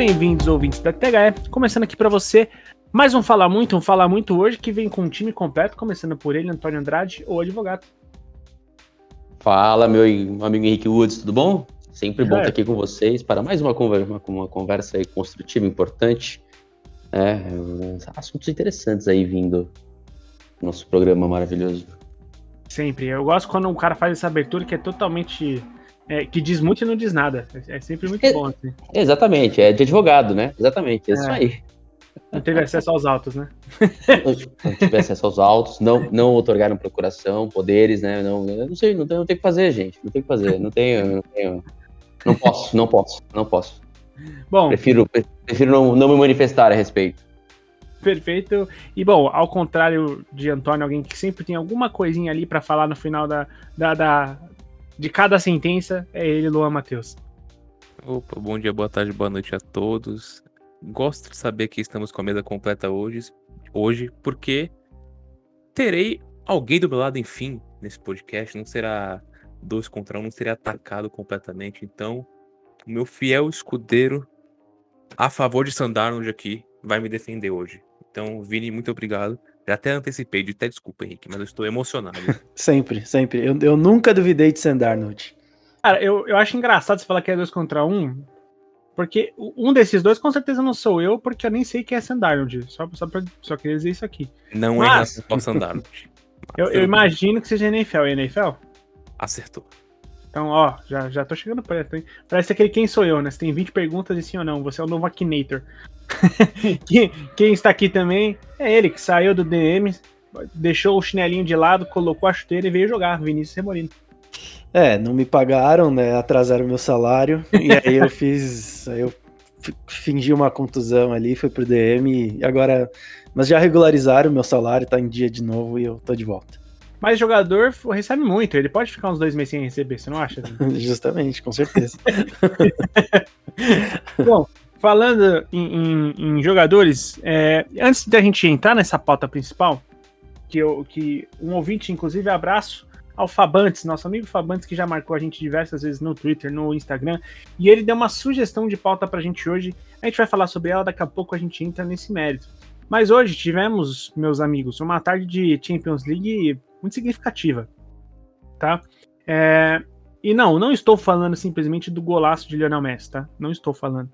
bem-vindos, ouvintes da THE. Começando aqui para você mais um Falar Muito, um Falar Muito hoje que vem com um time completo, começando por ele, Antônio Andrade, o advogado. Fala, meu amigo Henrique Woods, tudo bom? Sempre bom é. estar aqui com vocês para mais uma conversa, uma, conversa construtiva importante. É, assuntos interessantes aí vindo no nosso programa maravilhoso. Sempre. Eu gosto quando um cara faz essa abertura que é totalmente. É, que diz muito e não diz nada. É sempre muito é, bom. Assim. Exatamente, é de advogado, né? Exatamente, é, isso é. aí. Não teve acesso aos autos, né? Não tive acesso aos autos, não, não otorgaram procuração, poderes, né? Não, não sei, não tem, não tem o que fazer, gente. Não tem o que fazer. Não tenho, não tenho. Não posso, não posso, não posso. Bom. Prefiro, prefiro não, não me manifestar a respeito. Perfeito. E bom, ao contrário de Antônio, alguém que sempre tem alguma coisinha ali para falar no final da, da, da, de cada sentença, é ele, Luan Matheus. Opa, bom dia, boa tarde, boa noite a todos. Gosto de saber que estamos com a mesa completa hoje, hoje porque terei alguém do meu lado, enfim, nesse podcast. Não será dois contra um, não será atacado completamente. Então, o meu fiel escudeiro a favor de Sandarnold aqui vai me defender hoje. Então, Vini, muito obrigado. Até antecipei, de até desculpa, Henrique, mas eu estou emocionado. sempre, sempre. Eu, eu nunca duvidei de Sandarnold. Cara, eu, eu acho engraçado você falar que é dois contra um, porque um desses dois com certeza não sou eu, porque eu nem sei quem é Sandarnold. Só, só, pra, só queria dizer isso aqui. Não mas, é Sandarnold. eu, eu imagino que seja NFL. E NFL? Acertou. Então, ó, já, já tô chegando perto, hein? Parece aquele quem sou eu, né? Você tem 20 perguntas e sim ou não. Você é o novo Akinator. quem, quem está aqui também é ele, que saiu do DM, deixou o chinelinho de lado, colocou a chuteira e veio jogar, Vinícius Remolino. É, não me pagaram, né? Atrasaram meu salário. E aí eu fiz. Aí eu fingi uma contusão ali, fui pro DM e agora. Mas já regularizaram meu salário, tá em dia de novo e eu tô de volta. Mas jogador recebe muito, ele pode ficar uns dois meses sem receber, você não acha? Justamente, com certeza. Bom, falando em, em, em jogadores, é, antes da gente entrar nessa pauta principal, que, eu, que um ouvinte, inclusive, abraço ao Fabantes, nosso amigo Fabantes, que já marcou a gente diversas vezes no Twitter, no Instagram, e ele deu uma sugestão de pauta pra gente hoje. A gente vai falar sobre ela, daqui a pouco a gente entra nesse mérito. Mas hoje tivemos, meus amigos, uma tarde de Champions League muito significativa, tá? É, e não, não estou falando simplesmente do golaço de Lionel Messi, tá? Não estou falando.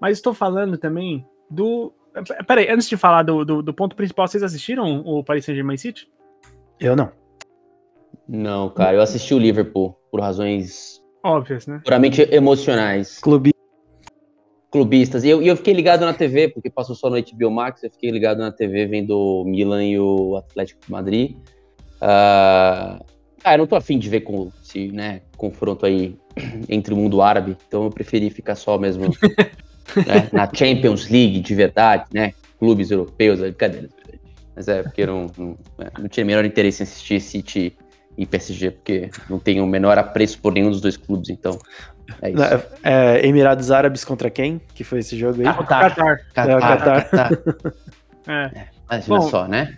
Mas estou falando também do. Peraí, antes de falar do, do, do ponto principal, vocês assistiram o Paris Saint-Germain City? Eu não. Não, cara, eu assisti o Liverpool por razões. Óbvias, né? Puramente emocionais. Clube... Clubistas. E eu, eu fiquei ligado na TV, porque passou só no HBO Max, eu fiquei ligado na TV vendo o Milan e o Atlético de Madrid. Uh, ah, eu não tô afim de ver com esse né, confronto aí entre o mundo árabe, então eu preferi ficar só mesmo né, na Champions League de verdade, né? Clubes europeus, brincadeira. Mas é, porque eu não, não, é, não tinha o menor interesse em assistir City e PSG, porque não tenho o menor apreço por nenhum dos dois clubes, então é isso. É, Emirados Árabes contra quem? Que foi esse jogo aí? Ah, Qatar. Qatar. Qatar. É, Qatar. Qatar. é. é. Imagina Bom, só, né?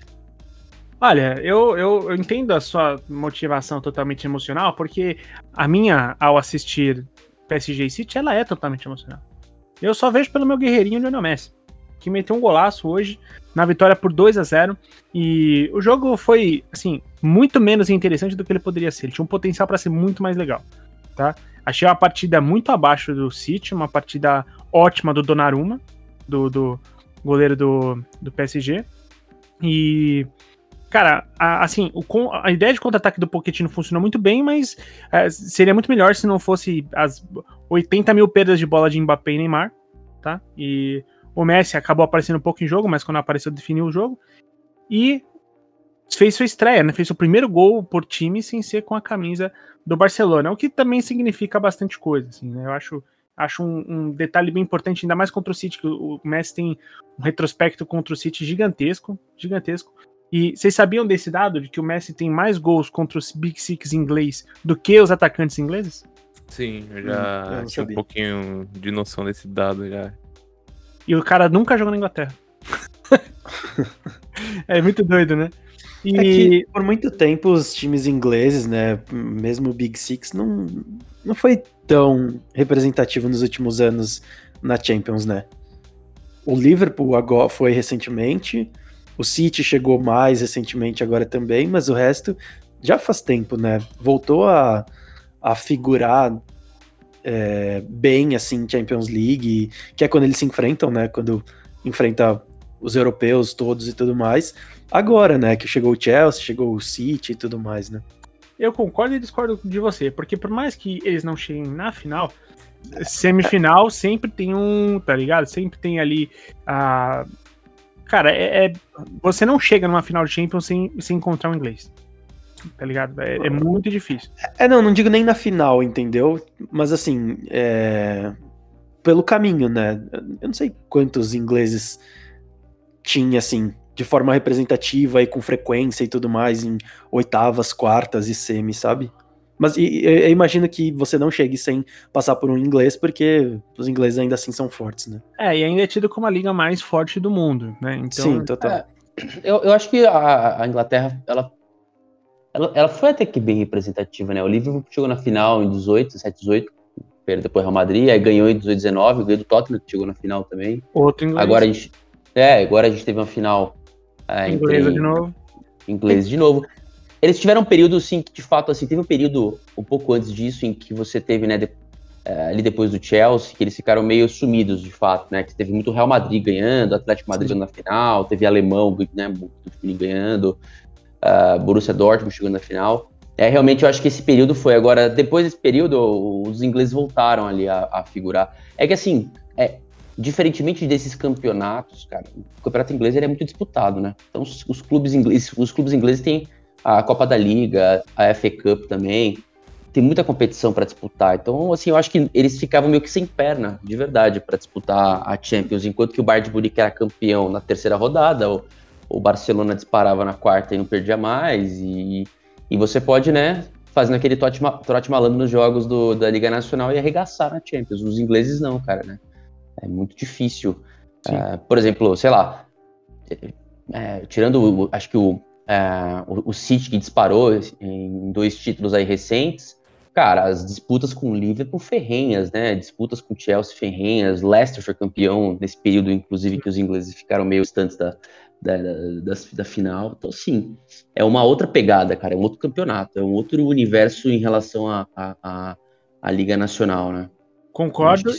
Olha, eu, eu, eu, entendo a sua motivação totalmente emocional, porque a minha, ao assistir PSG e City, ela é totalmente emocional. Eu só vejo pelo meu guerreirinho Lionel Messi, que meteu um golaço hoje na vitória por 2 a 0 e o jogo foi, assim, muito menos interessante do que ele poderia ser. Ele tinha um potencial para ser muito mais legal, tá? Achei uma partida muito abaixo do City, uma partida ótima do Donnarumma, do, do goleiro do, do PSG. E Cara, a, assim, o, a ideia de contra-ataque do Pochettino funcionou muito bem, mas é, seria muito melhor se não fosse as 80 mil perdas de bola de Mbappé e Neymar, tá? E o Messi acabou aparecendo um pouco em jogo, mas quando apareceu definiu o jogo. E fez sua estreia, né? Fez o primeiro gol por time sem ser com a camisa do Barcelona, o que também significa bastante coisa, assim, né? Eu acho, acho um, um, detalhe bem importante, ainda mais contra o City, que o, Messi tem um retrospecto contra o City gigantesco, gigantesco. E vocês sabiam desse dado de que o Messi tem mais gols contra os Big Six inglês do que os atacantes ingleses? Sim, eu já hum, eu tinha um pouquinho de noção desse dado já. E o cara nunca jogou na Inglaterra. é muito doido, né? E é que, por muito tempo os times ingleses, né, mesmo o Big Six, não, não foi tão representativo nos últimos anos na Champions, né? O Liverpool agora foi recentemente, o City chegou mais recentemente agora também, mas o resto já faz tempo, né? Voltou a, a figurar é, bem assim Champions League, que é quando eles se enfrentam, né? Quando enfrenta os europeus todos e tudo mais. Agora, né? Que chegou o Chelsea, chegou o City e tudo mais, né? Eu concordo e discordo de você, porque por mais que eles não cheguem na final, semifinal sempre tem um, tá ligado? Sempre tem ali a. Cara, é, é, você não chega numa final de Champions sem, sem encontrar um inglês. Tá ligado? É, é muito difícil. É, não, não digo nem na final, entendeu? Mas assim, é... pelo caminho, né? Eu não sei quantos ingleses tinha, assim, de forma representativa e com frequência e tudo mais, em oitavas, quartas e semi, sabe? Mas e, eu imagino que você não chegue sem passar por um inglês, porque os ingleses ainda assim são fortes, né? É, e ainda é tido como a liga mais forte do mundo, né? Então, Sim, total. É, eu, eu acho que a, a Inglaterra, ela, ela, ela, foi até que bem representativa, né? O Liverpool chegou na final em 18, 7, 18, perdeu depois Real Madrid, aí ganhou em 18, 19, ganhou do Tottenham, que chegou na final também. Outro inglês. Agora a gente, é, agora a gente teve uma final é, inglesa de novo. Inglês de novo. Eles tiveram um período, sim, que de fato, assim, teve um período um pouco antes disso, em que você teve, né, de, é, ali depois do Chelsea, que eles ficaram meio sumidos, de fato, né, que teve muito Real Madrid ganhando, Atlético Madrid na final, teve Alemão, né, ganhando, uh, Borussia Dortmund chegando na final. É, realmente eu acho que esse período foi. Agora, depois desse período, os ingleses voltaram ali a, a figurar. É que assim, é, diferentemente desses campeonatos, cara, o campeonato inglês ele é muito disputado, né? Então os, os, clubes ingleses, os clubes ingleses têm a Copa da Liga, a FA Cup também, tem muita competição para disputar. Então, assim, eu acho que eles ficavam meio que sem perna, de verdade, para disputar a Champions, enquanto que o Bayern de Munique era campeão na terceira rodada, o, o Barcelona disparava na quarta e não perdia mais, e, e você pode, né, fazendo aquele trote, trote malandro nos jogos do, da Liga Nacional e arregaçar na Champions. Os ingleses não, cara, né? É muito difícil. Uh, por exemplo, sei lá, é, tirando, acho que o, uh, o, o City que disparou em dois títulos aí recentes, cara, as disputas com o Liverpool ferrenhas, né? Disputas com o Chelsea ferrenhas, Leicester foi campeão nesse período, inclusive, que os ingleses ficaram meio distantes da, da, da, da, final. Então, sim, é uma outra pegada, cara, é um outro campeonato, é um outro universo em relação à a, a, a, Liga Nacional, né? Concordo.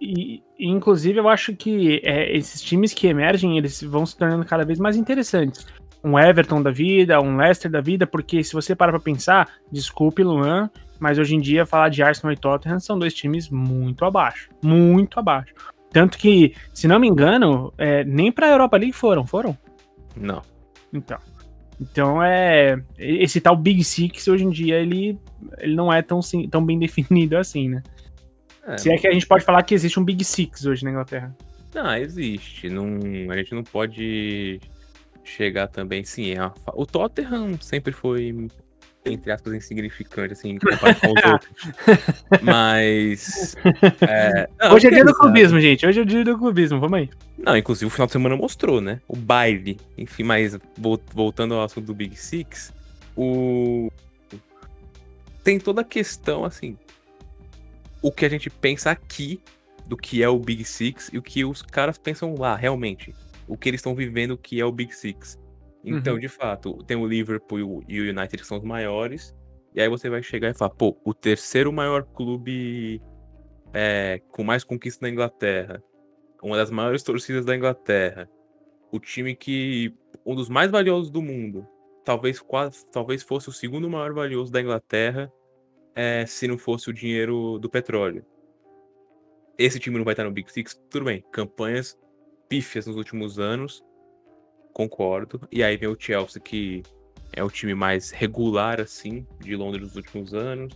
E, inclusive, eu acho que é, esses times que emergem, eles vão se tornando cada vez mais interessantes. Um Everton da vida, um Leicester da vida, porque se você para pra pensar, desculpe, Luan, mas hoje em dia falar de Arsenal e Tottenham são dois times muito abaixo. Muito abaixo. Tanto que, se não me engano, é, nem pra Europa League foram, foram? Não. Então. Então é. Esse tal Big Six hoje em dia ele, ele não é tão, tão bem definido assim, né? É, Se é que a gente pode falar que existe um Big Six hoje na Inglaterra. Não, existe. Não, a gente não pode chegar também. Sim, é o Tottenham sempre foi, entre aspas, insignificante, assim, comparado com os outros. Mas. É... Não, hoje é dia do clubismo, gente. Hoje é dia do clubismo. Vamos aí. Não, inclusive o final de semana mostrou, né? O baile. Enfim, mas voltando ao assunto do Big Six, o. Tem toda a questão, assim, o que a gente pensa aqui do que é o Big Six e o que os caras pensam lá, realmente. O que eles estão vivendo que é o Big Six. Então, uhum. de fato, tem o Liverpool e o United que são os maiores. E aí você vai chegar e falar, pô, o terceiro maior clube é, com mais conquistas na Inglaterra. Uma das maiores torcidas da Inglaterra. O time que. Um dos mais valiosos do mundo. Talvez, quase, talvez fosse o segundo maior valioso da Inglaterra é, se não fosse o dinheiro do petróleo. Esse time não vai estar no Big Six, tudo bem. Campanhas pífias nos últimos anos, concordo. E aí vem o Chelsea, que é o time mais regular, assim, de Londres nos últimos anos.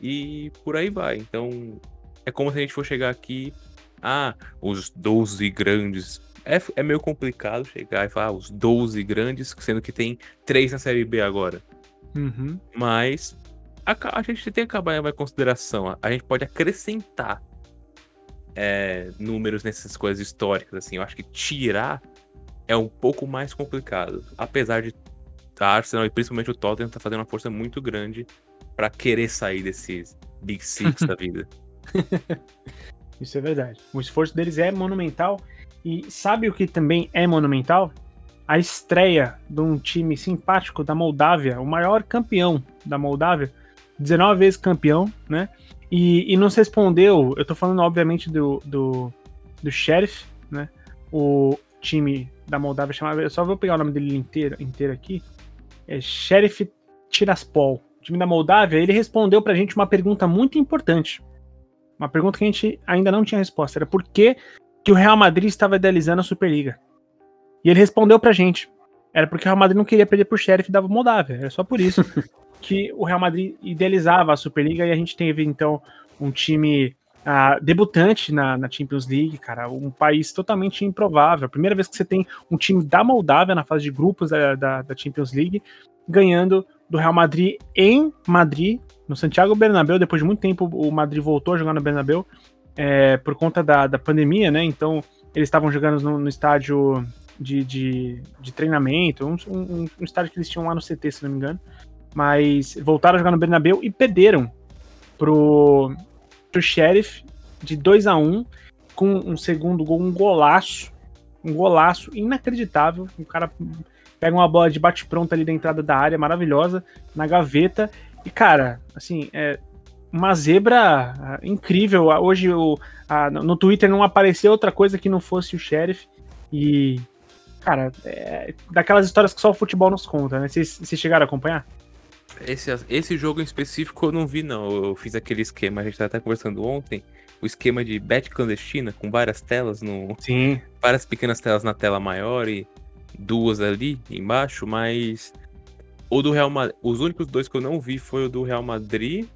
E por aí vai. Então, é como se a gente for chegar aqui. Ah, os 12 grandes. É, é meio complicado chegar e falar ah, os 12 grandes, sendo que tem três na Série B agora. Uhum. Mas a, a gente tem que acabar em consideração. A gente pode acrescentar é, números nessas coisas históricas, assim. Eu acho que tirar é um pouco mais complicado. Apesar de a Arsenal e principalmente o Tottenham tá fazendo uma força muito grande para querer sair desses Big Six da vida. Isso é verdade. O esforço deles é monumental. E sabe o que também é monumental? A estreia de um time simpático da Moldávia, o maior campeão da Moldávia, 19 vezes campeão, né? E, e nos respondeu, eu tô falando obviamente do, do, do Sheriff, né? O time da Moldávia chamava, eu só vou pegar o nome dele inteiro, inteiro aqui, é Sheriff Tiraspol, time da Moldávia, ele respondeu pra gente uma pergunta muito importante. Uma pergunta que a gente ainda não tinha resposta. Era por que, que o Real Madrid estava idealizando a Superliga? E ele respondeu pra gente. Era porque o Real Madrid não queria perder pro Sheriff da Moldávia. Era só por isso que o Real Madrid idealizava a Superliga e a gente teve, então, um time uh, debutante na, na, Champions League, cara. Um país totalmente improvável. Primeira vez que você tem um time da Moldávia na fase de grupos da, da, da Champions League ganhando do Real Madrid em Madrid, no Santiago Bernabéu. Depois de muito tempo, o Madrid voltou a jogar no Bernabéu é, por conta da, da pandemia, né? Então, eles estavam jogando no, no estádio de, de, de treinamento, um, um, um, estádio que eles tinham lá no CT, se não me engano. Mas voltaram a jogar no Bernabéu e perderam pro, pro Sheriff de 2 a 1 com um segundo gol, um golaço. Um golaço inacreditável. O cara pega uma bola de bate-pronto ali da entrada da área, maravilhosa, na gaveta. E, cara, assim, é uma zebra ah, incrível. Hoje o, a, no Twitter não apareceu outra coisa que não fosse o Sheriff. E, cara, é daquelas histórias que só o futebol nos conta, né? Vocês chegaram a acompanhar? Esse, esse jogo em específico eu não vi, não. Eu fiz aquele esquema, a gente estava até conversando ontem, o esquema de bet clandestina, com várias telas no. Sim. Várias pequenas telas na tela maior e duas ali embaixo, mas o do Real Madrid, os únicos dois que eu não vi foi o do Real Madrid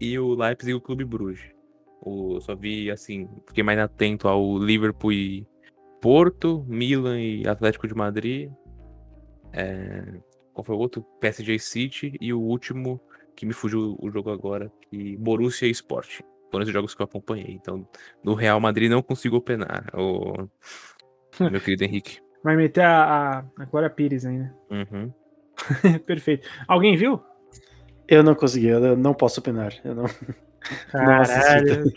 e o Leipzig e o Clube Bruges. O, eu só vi assim, fiquei mais atento ao Liverpool e Porto, Milan e Atlético de Madrid. É, qual foi o outro? PSG City e o último que me fugiu o jogo agora, que Borussia e Sport. Foram os jogos que eu acompanhei. Então, no Real Madrid não consigo opinar, o meu querido Henrique. Vai meter a, a, a Glória Pires ainda. Uhum. Perfeito. Alguém viu? Eu não consegui, eu não posso opinar. Eu não. Caralho,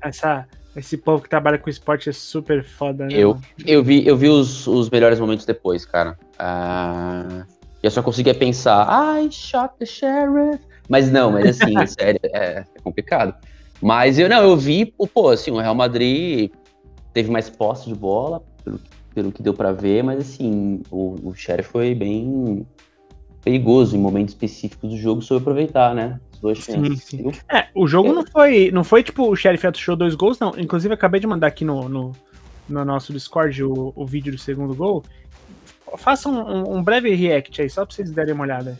essa, esse povo que trabalha com esporte é super foda, né? Eu, eu vi, eu vi os, os melhores momentos depois, cara. Uh, eu só conseguia pensar, I shot the sheriff. Mas não, mas assim, sério, é, é, complicado. Mas eu não, eu vi, pô, assim, o Real Madrid teve mais posse de bola, pelo pelo que deu para ver, mas assim, o, o Sheriff foi bem perigoso em momentos específicos do jogo, soube aproveitar, né? As duas sim, sim. É, o jogo é. não foi não foi tipo o Sheriff achou dois gols, não. Inclusive, acabei de mandar aqui no, no, no nosso Discord o, o vídeo do segundo gol. Faça um, um, breve react aí, só pra vocês darem uma olhada.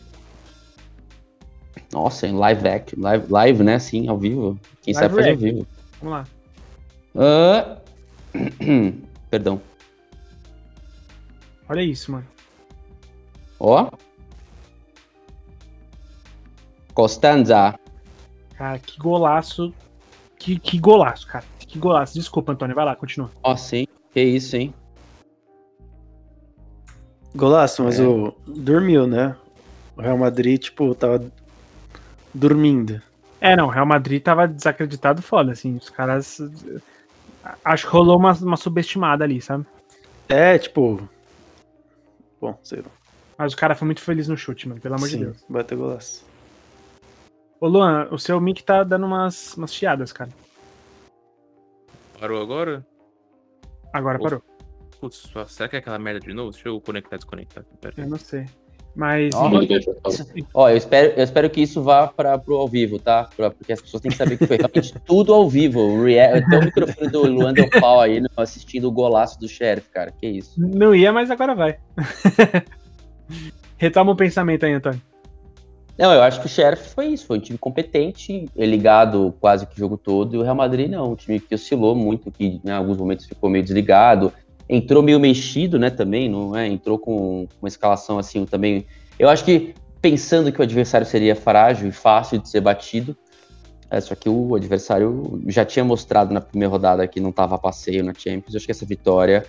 Nossa, em live act, live, live, né? Sim, ao vivo. Quem live sabe fazer ao vivo. Vamos lá. Uh... Perdão. Olha isso, mano. Ó. Costanza. Cara, que golaço. Que, que golaço, cara. Que golaço. Desculpa, Antônio. Vai lá, continua. Ó, sim. Que isso, hein? Golaço, mas é. o. Dormiu, né? O Real Madrid, tipo, tava dormindo. É, não, o Real Madrid tava desacreditado foda, assim. Os caras. Acho que rolou uma, uma subestimada ali, sabe? É, tipo, Bom, sei lá. Mas o cara foi muito feliz no chute, mano, pelo amor Sim, de Deus. Bateu golaço. Ô Luan, o seu mic tá dando umas, umas chiadas, cara. Parou agora? Agora parou. Putz, será que é aquela merda de novo? Deixa eu conectar e desconectar. Pera. Eu não sei. Mas. Ó, eu espero, eu espero que isso vá para pro ao vivo, tá? Pra, porque as pessoas têm que saber que foi realmente tudo ao vivo. Até o microfone do Luan Del Pau aí assistindo o golaço do Sheriff, cara. Que isso. Não ia, mas agora vai. Retoma o pensamento aí, Antônio. Não, eu acho que o Sheriff foi isso. Foi um time competente, ligado quase que o jogo todo. E o Real Madrid não. Um time que oscilou muito, que em alguns momentos ficou meio desligado entrou meio mexido, né, também, não é? Entrou com uma escalação assim também. Eu acho que pensando que o adversário seria frágil e fácil de ser batido, é, só que o adversário já tinha mostrado na primeira rodada que não estava a passeio na Champions. Eu acho que essa vitória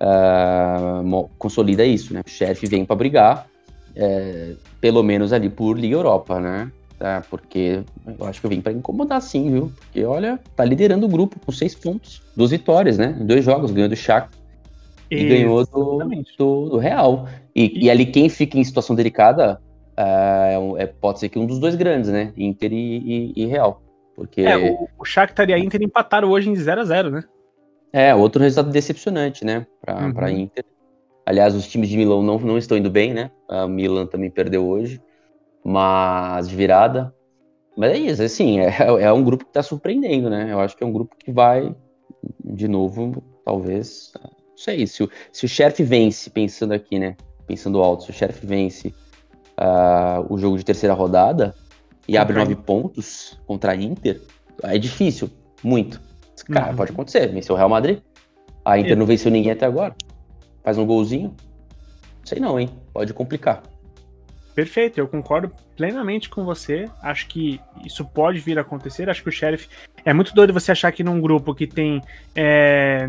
uh, consolida isso, né? O Sheriff vem para brigar, é, pelo menos ali por Liga Europa, né? tá? Porque eu acho que eu vim pra incomodar sim, viu? Porque, olha, tá liderando o grupo com seis pontos, duas vitórias, né? Em dois jogos, ganhou do Shakhtar e ganhou do, do, do Real. E, e ali quem fica em situação delicada é, é- pode ser que um dos dois grandes, né? Inter e, e- e Real. Porque É, é, o, o Shakhtar e a Inter empataram hoje em 0x0, né? outro resultado decepcionante, né? Pra, Uhum. pra Inter. Aliás, os times de Milão não, não estão indo bem, né? A Milan também perdeu hoje, mas de virada. Mas é isso, assim, é, é um grupo que tá surpreendendo, né? Eu acho que é um grupo que vai, de novo, talvez. Sei, se o, se o Sheriff vence, pensando aqui, né? Pensando alto, se o Sheriff vence ah, o jogo de terceira rodada e Contra abre nove pontos contra a Inter, é difícil, muito. Cara, Uhum. pode acontecer, venceu o Real Madrid. A Inter É. não venceu ninguém até agora. Faz um golzinho. Sei não, hein? Pode complicar. Perfeito, eu concordo plenamente com você. Acho que isso pode vir a acontecer. Acho que o Sheriff. É muito doido você achar que num grupo que tem é,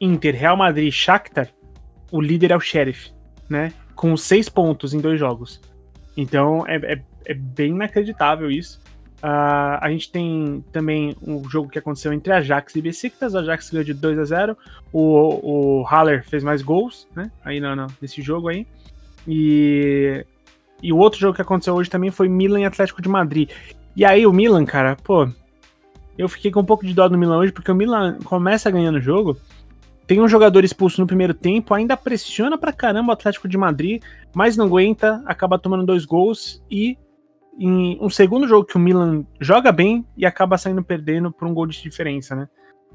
Inter, Real Madrid Shakhtar, o líder é o Sheriff, né? Com seis pontos em dois jogos. Então é, é- é bem inacreditável isso. Ah, a gente tem também um jogo que aconteceu entre Ajax e Besiktas. O Ajax ganhou de 2 a 0 O, o Haller fez mais gols, né? Aí não, não, nesse jogo aí. E e o outro jogo que aconteceu hoje também foi Milan e Atlético de Madrid. E aí o Milan, cara, pô, eu fiquei com um pouco de dó do Milan hoje, porque o Milan começa ganhando o jogo, tem um jogador expulso no primeiro tempo, ainda pressiona pra caramba o Atlético de Madrid, mas não aguenta, acaba tomando dois gols e em um segundo jogo que o Milan joga bem e acaba saindo perdendo por um gol de diferença, né?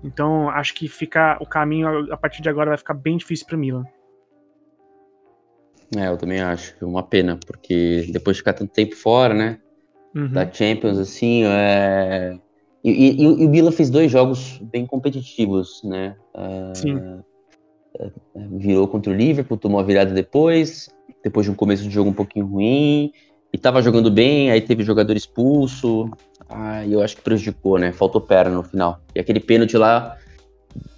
Então acho que fica o caminho a partir de agora vai ficar bem difícil pro Milan. É, eu também acho. É uma pena, porque depois de ficar tanto tempo fora, né? Uhum. Da Champions, assim, é. E, e- e o Milan fez dois jogos bem competitivos, né? É, Sim. é, virou contra o Liverpool, tomou a virada depois, depois de um começo de jogo um pouquinho ruim, e tava jogando bem, aí teve jogador expulso, aí eu acho que prejudicou, né? Faltou perna no final. E aquele pênalti lá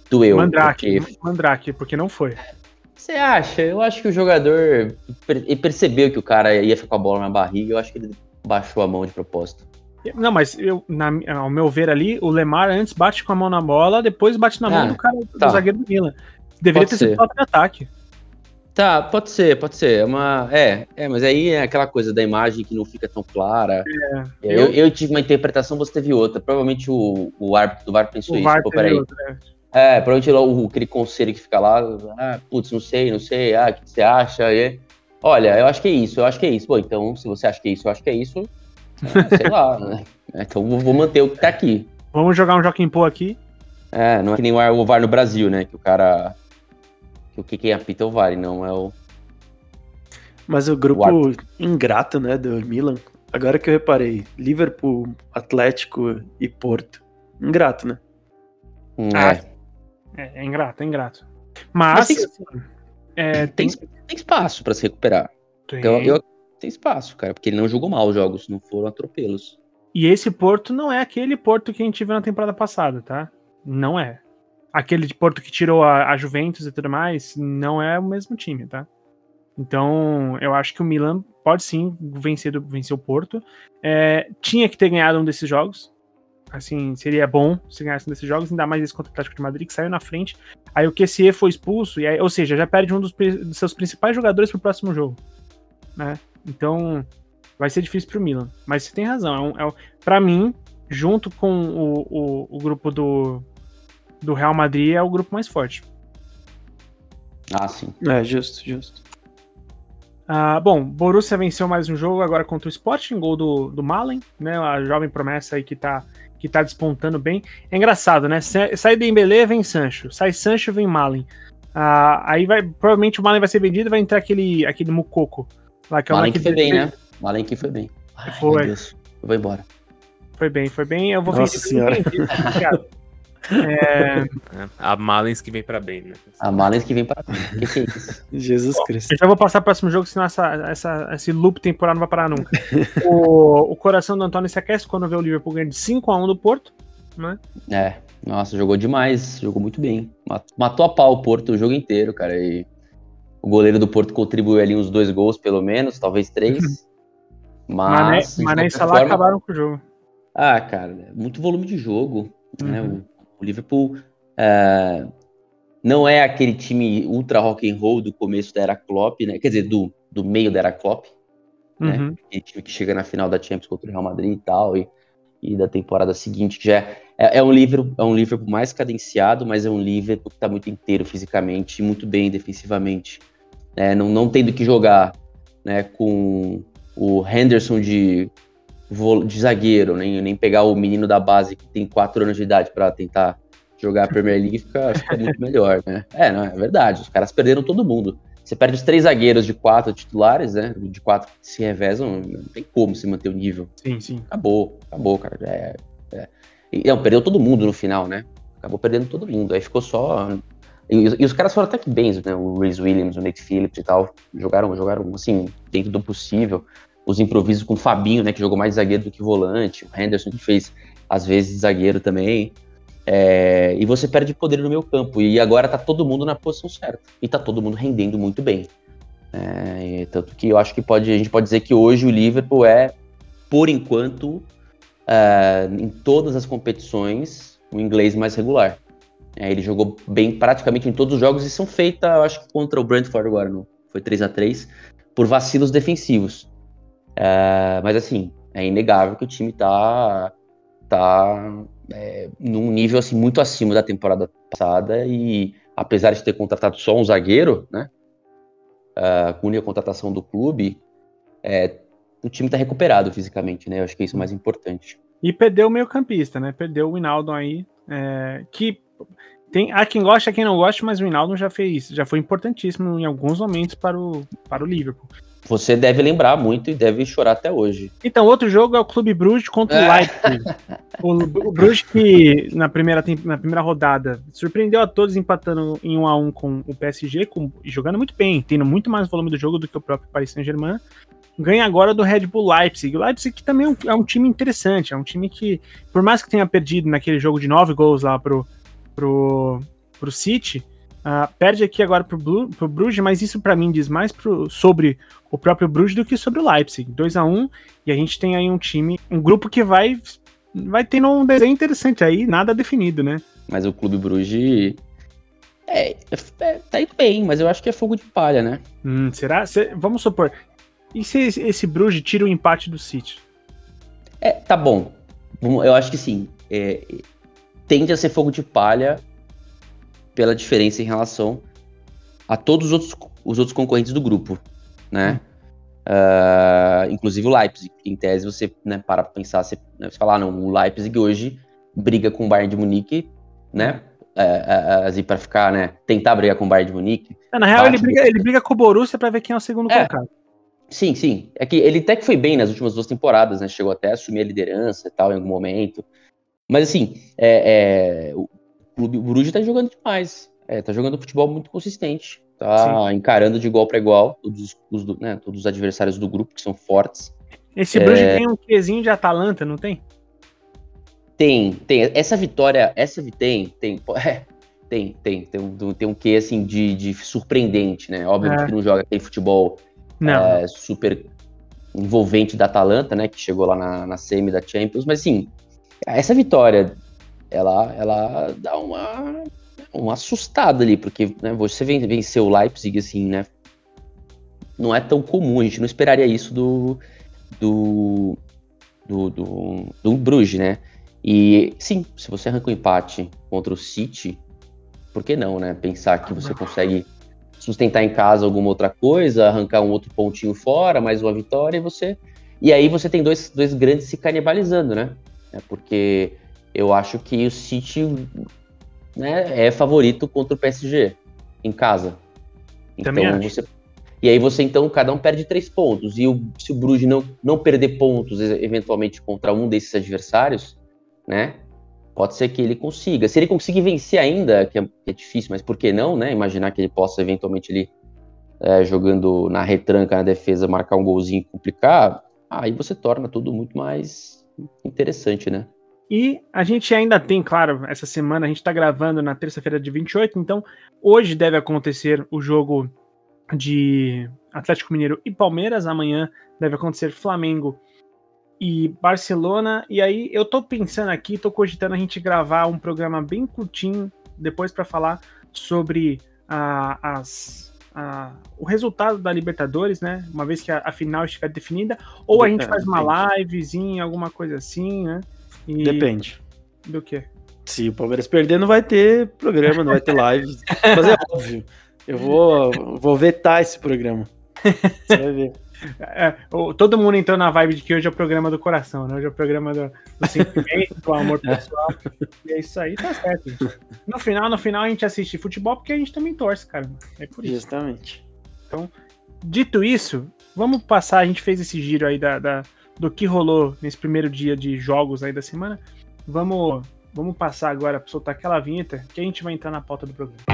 doeu. Mandrake, porque- Mandrake, porque não foi. Você acha? Eu acho que o jogador percebeu que o cara ia ficar com a bola na barriga, eu acho que ele baixou a mão de propósito. Não, mas eu, na- ao meu ver ali, o Lemar antes bate com a mão na bola, depois bate na mão Ah, do cara do tá. zagueiro do Milan. Deveria Pode ter sido falta de ataque. Tá, pode ser, pode ser. É uma. É, é, mas aí é aquela coisa da imagem que não fica tão clara. É, eu, eu tive uma interpretação, você teve outra. Provavelmente o, o árbitro do VAR pensou o isso. VAR Pô, peraí. outra, né? É, provavelmente o, aquele conselho que fica lá. Ah, putz, não sei, não sei. Ah, o que você acha? E, olha, eu acho que é isso, eu acho que é isso. Pô, então, se você acha que é isso, eu acho que é isso. É, sei lá, né? Então vou- vou manter o que tá aqui. Vamos jogar um Joaquim Pô aqui. É, não é que nem o VAR- no Brasil, né? Que o cara. Que o que quem apita é o VAR, e não é o. Mas o grupo O ingrato, né, do Milan, agora que eu reparei, Liverpool, Atlético e Porto. Ingrato, né? Hum, Ah, é. É, é ingrato, é ingrato. Mas Mas, tem- é, Tem, tem, tem espaço pra se recuperar. tem- Então, eu, tem espaço, cara, porque ele não jogou mal os jogos, não foram atropelos. E esse Porto não é aquele Porto que a gente viu na temporada passada, tá? Não é. Aquele de Porto que tirou a, a Juventus e tudo mais, não é o mesmo time, tá? Então, eu acho que o Milan pode sim vencer, vencer o Porto. É, tinha que ter ganhado um desses jogos. Assim, seria bom se ganhasse um desses jogos, ainda mais esse contra o Atlético de Madrid, que saiu na frente. Aí o QCE foi expulso, e aí, ou seja, já perde um dos, dos seus principais jogadores pro próximo jogo. Né? Então, vai ser difícil pro Milan. Mas você tem razão. É um, é um, pra mim, junto com o, o, o grupo do, do Real Madrid, é o grupo mais forte. Ah, sim. É, justo, justo. Ah, bom, Borussia venceu mais um jogo agora contra o Sporting, gol do, do Malen, né? A jovem promessa aí que tá, que tá despontando bem. É engraçado, né? Sa- Sai Dembélé, vem Sancho. Sai Sancho, vem Malen. Ah, aí vai, provavelmente o Malen vai ser vendido e vai entrar aquele, aquele Mucoco. O Malen que foi bem, né? Malen que foi bem. Ai, Foi. meu Deus. Eu vou embora. Foi bem, foi bem. Eu vou Nossa senhora. obrigado. É? A Malens que vem pra bem, né? A Malen que vem pra que, que é isso? Jesus Cristo. eu já vou passar pro próximo jogo, senão essa, essa, esse loop temporal não vai parar nunca. o, o coração do Antônio se aquece quando vê o Liverpool ganhando de 5x1 do Porto. Né? É, nossa, jogou demais. Jogou muito bem. Mat- Matou a pau o Porto o jogo inteiro, cara. E o goleiro do Porto contribuiu ali uns dois gols, pelo menos, talvez três. Mané, Mas, de Mané e Salah forma- acabaram com o jogo. Ah, cara, muito volume de jogo. né? Uhum. O, o Liverpool é, não é aquele time ultra rock and roll do começo da era Klopp, né? Quer dizer, do, do meio da era Klopp, né? Uhum. Aquele time que chega na final da Champions contra o Real Madrid e tal, e, e da temporada seguinte, já é, é, um Liverpool, é um Liverpool mais cadenciado, mas é um Liverpool que tá muito inteiro fisicamente e muito bem defensivamente. Né? não, não tendo que jogar né, com o Henderson de, de zagueiro, nem, nem pegar o menino da base que tem 4 anos de idade para tentar jogar a Premier League, fica, fica muito melhor, né? É, não, é verdade. Os caras perderam todo mundo. Você perde os três zagueiros de quatro titulares, né? De quatro que se revezam, não tem como se manter o nível. Sim, sim. Acabou, acabou, cara. É, é. E, não, perdeu todo mundo no final, né? Acabou perdendo todo mundo. Aí ficou só. E, e os caras foram até que bem, né? O Reese Williams, o Nate Phillips e tal. Jogaram, jogaram assim, dentro do possível. Os improvisos com o Fabinho, né? Que jogou mais zagueiro do que volante. O Henderson, que fez, às vezes, zagueiro também. É, e você perde poder no meio campo. E agora tá todo mundo na posição certa. E tá todo mundo rendendo muito bem. É, tanto que eu acho que pode, a gente pode dizer que hoje o Liverpool é, por enquanto, é, em todas as competições, o inglês mais regular. É, ele jogou bem praticamente em todos os jogos e são feitas, eu acho que contra o Brentford agora, não foi 3 a 3 por vacilos defensivos. É, mas assim, é inegável que o time tá, tá é, num nível assim, muito acima da temporada passada e apesar de ter contratado só um zagueiro, né? Uh, com a contratação do clube, é, o time tá recuperado fisicamente, né? Eu acho que isso é o mais importante. E perdeu o meio campista, né? Perdeu o Hinaldo aí, é, que tem há quem gosta, há quem não gosta, mas o Hinaldo já fez, já foi importantíssimo em alguns momentos para o, para o Liverpool. Você deve lembrar muito e deve chorar até hoje. Então, outro jogo é o Clube Bruges contra o É. Leipzig. o, o Bruges que na primeira, na primeira rodada surpreendeu a todos empatando em 1 a 1 com o PSG, com, e jogando muito bem, tendo muito mais volume do jogo do que o próprio Paris Saint-Germain. Ganha agora do Red Bull Leipzig. O Leipzig que também é um, é um time interessante, é um time que, por mais que tenha perdido naquele jogo de nove gols lá pro, pro, pro City, ah, perde aqui agora pro, Bru- pro Bruges, mas isso pra mim diz mais pro- sobre o próprio Bruges do que sobre o Leipzig. 2 a 1 e a gente tem aí um time, um grupo que vai vai tendo um desenho interessante aí, nada definido, né? Mas o Clube Bruges é, é- tá indo bem, mas eu acho que é fogo de palha, né? Hum, será? Cê- vamos supor. E se esse, esse Bruges tira o empate do City? É, tá bom. Eu acho que sim. É, tende a ser fogo de palha pela diferença em relação a todos os outros, os outros concorrentes do grupo, né? Ah, inclusive o Leipzig. Em tese, você né, para pra pensar, você, né, você fala, ah, não, o Leipzig hoje briga com o Bayern de Munique, né? É, é, assim, para ficar, né? Tentar brigar com o Bayern de Munique. Ah, Na real, ele briga, ele briga com o Borussia pra ver quem é o segundo É. colocado. Sim, sim. É que ele até que foi bem nas últimas duas temporadas, né? Chegou até a assumir a liderança e tal em algum momento. Mas assim, é, é, o clube Bruges tá jogando demais. É, tá jogando futebol muito consistente. Tá encarando de igual para igual todos os, né, todos os adversários do grupo, que são fortes. Esse É. Bruges tem um quezinho de Atalanta, não tem? Tem, tem. Essa vitória, essa tem, tem. é, tem, tem. Tem um, tem um quê, assim, de, de surpreendente, né? Obviamente É. que não joga aquele futebol é, super envolvente da Atalanta, né? Que chegou lá na, na semi da Champions. Mas, assim, essa vitória, ela, ela dá uma, uma assustada ali, porque né, você ven- venceu o Leipzig, assim, né? Não é tão comum, a gente não esperaria isso do, do, do, do, do Bruges, né? E, sim, se você arranca um empate contra o City, por que não, né? Pensar que você consegue sustentar em casa alguma outra coisa, arrancar um outro pontinho fora, mais uma vitória, e você. E aí você tem dois, dois grandes se canibalizando, né? É porque eu acho que o City né, é favorito contra o PSG em casa. Também Então você. E aí você, então, cada um perde três pontos. E o, se o Bruges não, não perder pontos, eventualmente, contra um desses adversários, né? Pode ser que ele consiga. Se ele conseguir vencer ainda, que é, que é difícil, mas por que não, né? Imaginar que ele possa eventualmente ele é, jogando na retranca na defesa, marcar um golzinho e complicar, aí você torna tudo muito mais interessante, né? E a gente ainda tem, claro, essa semana a gente tá gravando na terça-feira de 28, então hoje deve acontecer o jogo de Atlético Mineiro e Palmeiras. Amanhã deve acontecer Flamengo e Barcelona. E aí eu tô pensando aqui, tô cogitando a gente gravar um programa bem curtinho depois para falar sobre a, as, a, o resultado da Libertadores, né? Uma vez que a, a final estiver definida, ou a gente faz uma livezinha, alguma coisa assim, né? E... Depende. Do que? Se o Palmeiras perder, não vai ter programa, não vai ter live. Mas é óbvio. Eu vou, vou vetar esse programa. Você vai ver. É, todo mundo entrou na vibe de que hoje é o programa do coração, né? Hoje é o programa do, do sentimento, do amor pessoal. E é isso aí, tá certo. Gente. No final, no final a gente assiste futebol porque a gente também torce, cara. É por isso. Justamente. Então, dito isso, vamos passar. A gente fez esse giro aí da, da do que rolou nesse primeiro dia de jogos aí da semana. Vamos, vamos passar agora para soltar aquela vinheta que a gente vai entrar na pauta do programa.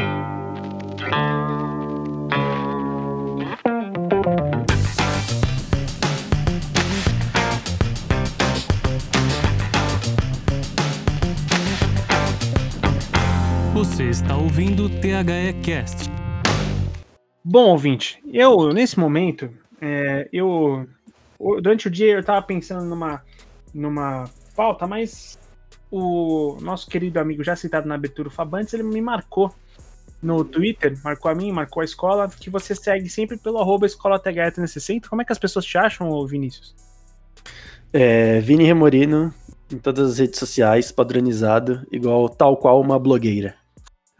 Você está ouvindo o THE Cast. Bom, ouvinte, eu, nesse momento, é, eu, durante o dia eu estava pensando numa, numa pauta, mas o nosso querido amigo já citado na abertura, o Fabantes, ele me marcou no Twitter, marcou a mim, marcou a escola, que você segue sempre pelo arroba escola 360. Como é que as pessoas te acham, Vinícius? É, Vini Remorino, em todas as redes sociais, padronizado, igual tal qual uma blogueira.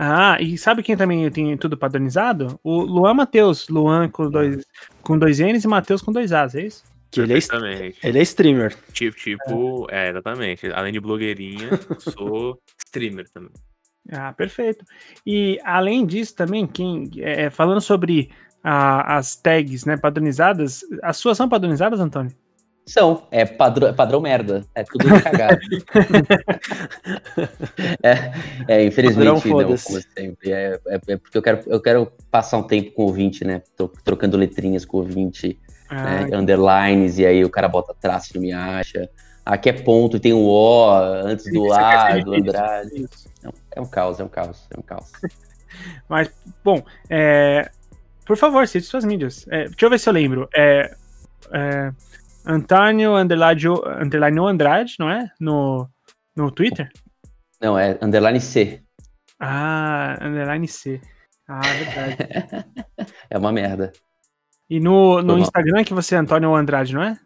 Ah, e sabe quem também tem tudo padronizado? O Luan Matheus. Luan com dois, com dois N's e Matheus com dois A's, é isso? Que ele é, ele é streamer. Tipo, tipo é. é. exatamente. Além de blogueirinha, sou streamer também. Ah, perfeito. E além disso também, quem é, falando sobre a, as tags né, padronizadas, as suas são padronizadas, Antônio? São, é padrão, é padrão merda. É tudo cagado. é, é, infelizmente, não, como sempre. É, é, é, porque eu quero, eu quero passar um tempo com o ouvinte, né? Tô trocando letrinhas com o ouvinte, ah, né? underlines, e aí o cara bota traço e não me acha. Aqui é ponto e tem um O antes do A, do Andrade. É um caos, é um caos, é um caos. Mas, bom, é, por favor, cite suas mídias. É, deixa eu ver se eu lembro. É, é, Antônio underline, underline Andrade, não é? No, no Twitter? Não, é underline C. Ah, underline C. Ah, verdade. é uma merda. E no, no Instagram que você é Antônio Andrade, não é?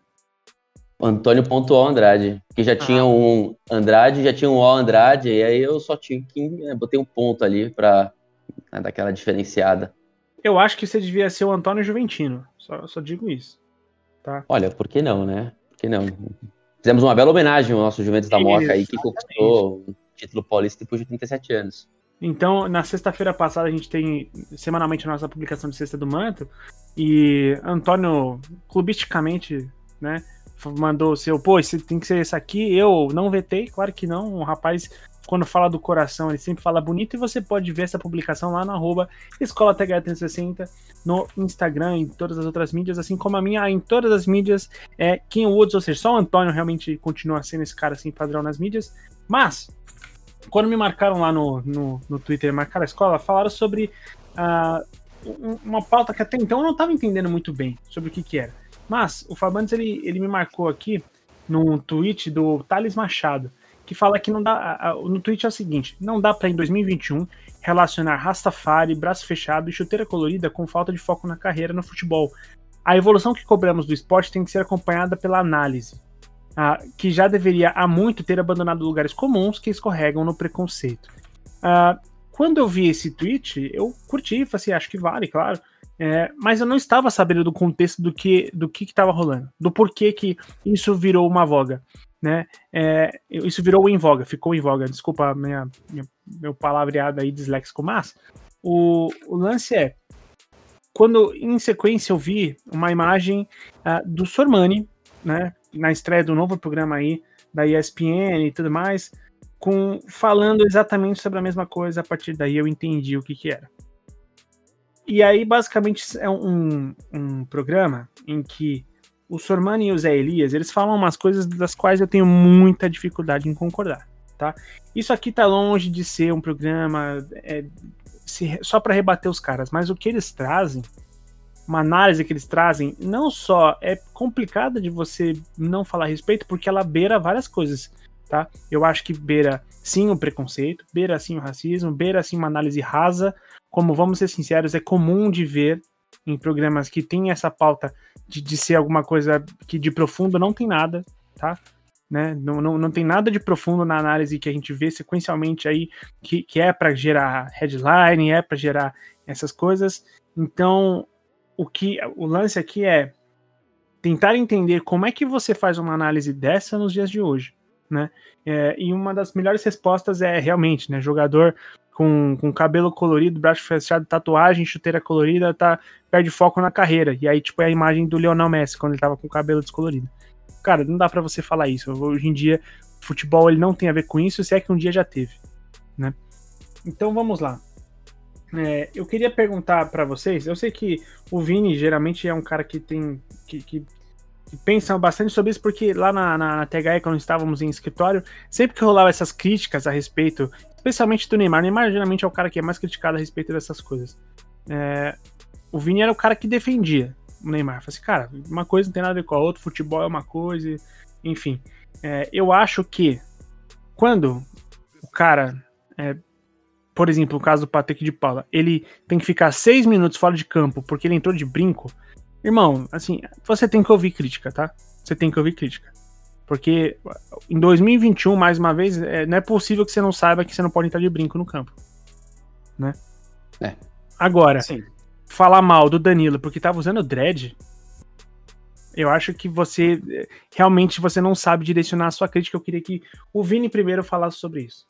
Antônio.o Andrade. Que já ah. tinha um Andrade, já tinha um O Andrade, e aí eu só tinha que. Né, botei um ponto ali pra né, dar aquela diferenciada. Eu acho que você devia ser o Antônio Juventino. Só, só digo isso. Tá? Olha, por que não, né? Por que não? Fizemos uma bela homenagem ao nosso Juventus da Moca aí, que conquistou o título paulista depois de 37 anos. Então, na sexta-feira passada, a gente tem semanalmente a nossa publicação de Sexta do Manto. E Antônio, clubisticamente, né, mandou o seu, pô, tem que ser esse aqui. Eu não vetei, claro que não. Um rapaz quando fala do coração, ele sempre fala bonito, e você pode ver essa publicação lá arroba Escola 360 no Instagram, em todas as outras mídias, assim como a minha, em todas as mídias, é Kim Woods, ou seja, só o Antônio realmente continua sendo esse cara assim, padrão nas mídias, mas, quando me marcaram lá no, no, no Twitter, marcaram a escola, falaram sobre uh, uma pauta que até então eu não estava entendendo muito bem sobre o que que era, mas o Fabantes, ele, ele me marcou aqui num tweet do Thales Machado, que fala que não dá. No tweet é o seguinte: não dá para em 2021 relacionar Rastafari, braço fechado e chuteira colorida com falta de foco na carreira no futebol. A evolução que cobramos do esporte tem que ser acompanhada pela análise, ah, que já deveria há muito ter abandonado lugares comuns que escorregam no preconceito. Ah, quando eu vi esse tweet, eu curti, falei assim, acho que vale, claro. É, mas eu não estava sabendo do contexto do que do que estava rolando, do porquê que isso virou uma voga né? É, isso virou em voga, ficou em voga. Desculpa minha, minha meu palavreado aí disléxico, mas o, o lance é quando em sequência eu vi uma imagem uh, do Sormani, né, na estreia do novo programa aí da ESPN e tudo mais, com falando exatamente sobre a mesma coisa. A partir daí eu entendi o que que era. E aí basicamente é um, um programa em que o Sormani e o Zé Elias, eles falam umas coisas das quais eu tenho muita dificuldade em concordar, tá? Isso aqui tá longe de ser um programa é, se, só para rebater os caras, mas o que eles trazem uma análise que eles trazem, não só é complicada de você não falar a respeito, porque ela beira várias coisas, tá? Eu acho que beira sim o preconceito, beira sim o racismo, beira sim uma análise rasa, como vamos ser sinceros, é comum de ver em programas que tem essa pauta de, de ser alguma coisa que de profundo não tem nada, tá? Né? Não, não, não tem nada de profundo na análise que a gente vê sequencialmente aí, que, que é para gerar headline, é para gerar essas coisas. Então, o que o lance aqui é tentar entender como é que você faz uma análise dessa nos dias de hoje, né? É, e uma das melhores respostas é realmente, né? Jogador com, com cabelo colorido, braço fechado, tatuagem, chuteira colorida, tá, perde foco na carreira. E aí, tipo, é a imagem do Lionel Messi, quando ele tava com o cabelo descolorido. Cara, não dá para você falar isso. Hoje em dia, futebol ele não tem a ver com isso, se é que um dia já teve, né? Então vamos lá. É, eu queria perguntar para vocês, eu sei que o Vini geralmente é um cara que tem. que, que, bastante sobre isso, porque lá na, na, na THE, quando estávamos em escritório, sempre que rolava essas críticas a respeito, especialmente do Neymar, Neymar geralmente é o cara que é mais criticado a respeito dessas coisas. É, o Vini era o cara que defendia o Neymar. Falei assim, cara, uma coisa não tem nada a ver com a outra, futebol é uma coisa, enfim. É, eu acho que quando o cara é, por exemplo, o caso do Patrick de Paula, ele tem que ficar seis minutos fora de campo porque ele entrou de brinco. Irmão, assim, você tem que ouvir crítica, tá? Você tem que ouvir crítica. Porque em 2021, mais uma vez, é, não é possível que você não saiba que você não pode entrar de brinco no campo. Né? É. Agora, Sim. falar mal do Danilo porque tava usando dread, eu acho que você realmente você não sabe direcionar a sua crítica. Eu queria que o Vini primeiro falasse sobre isso.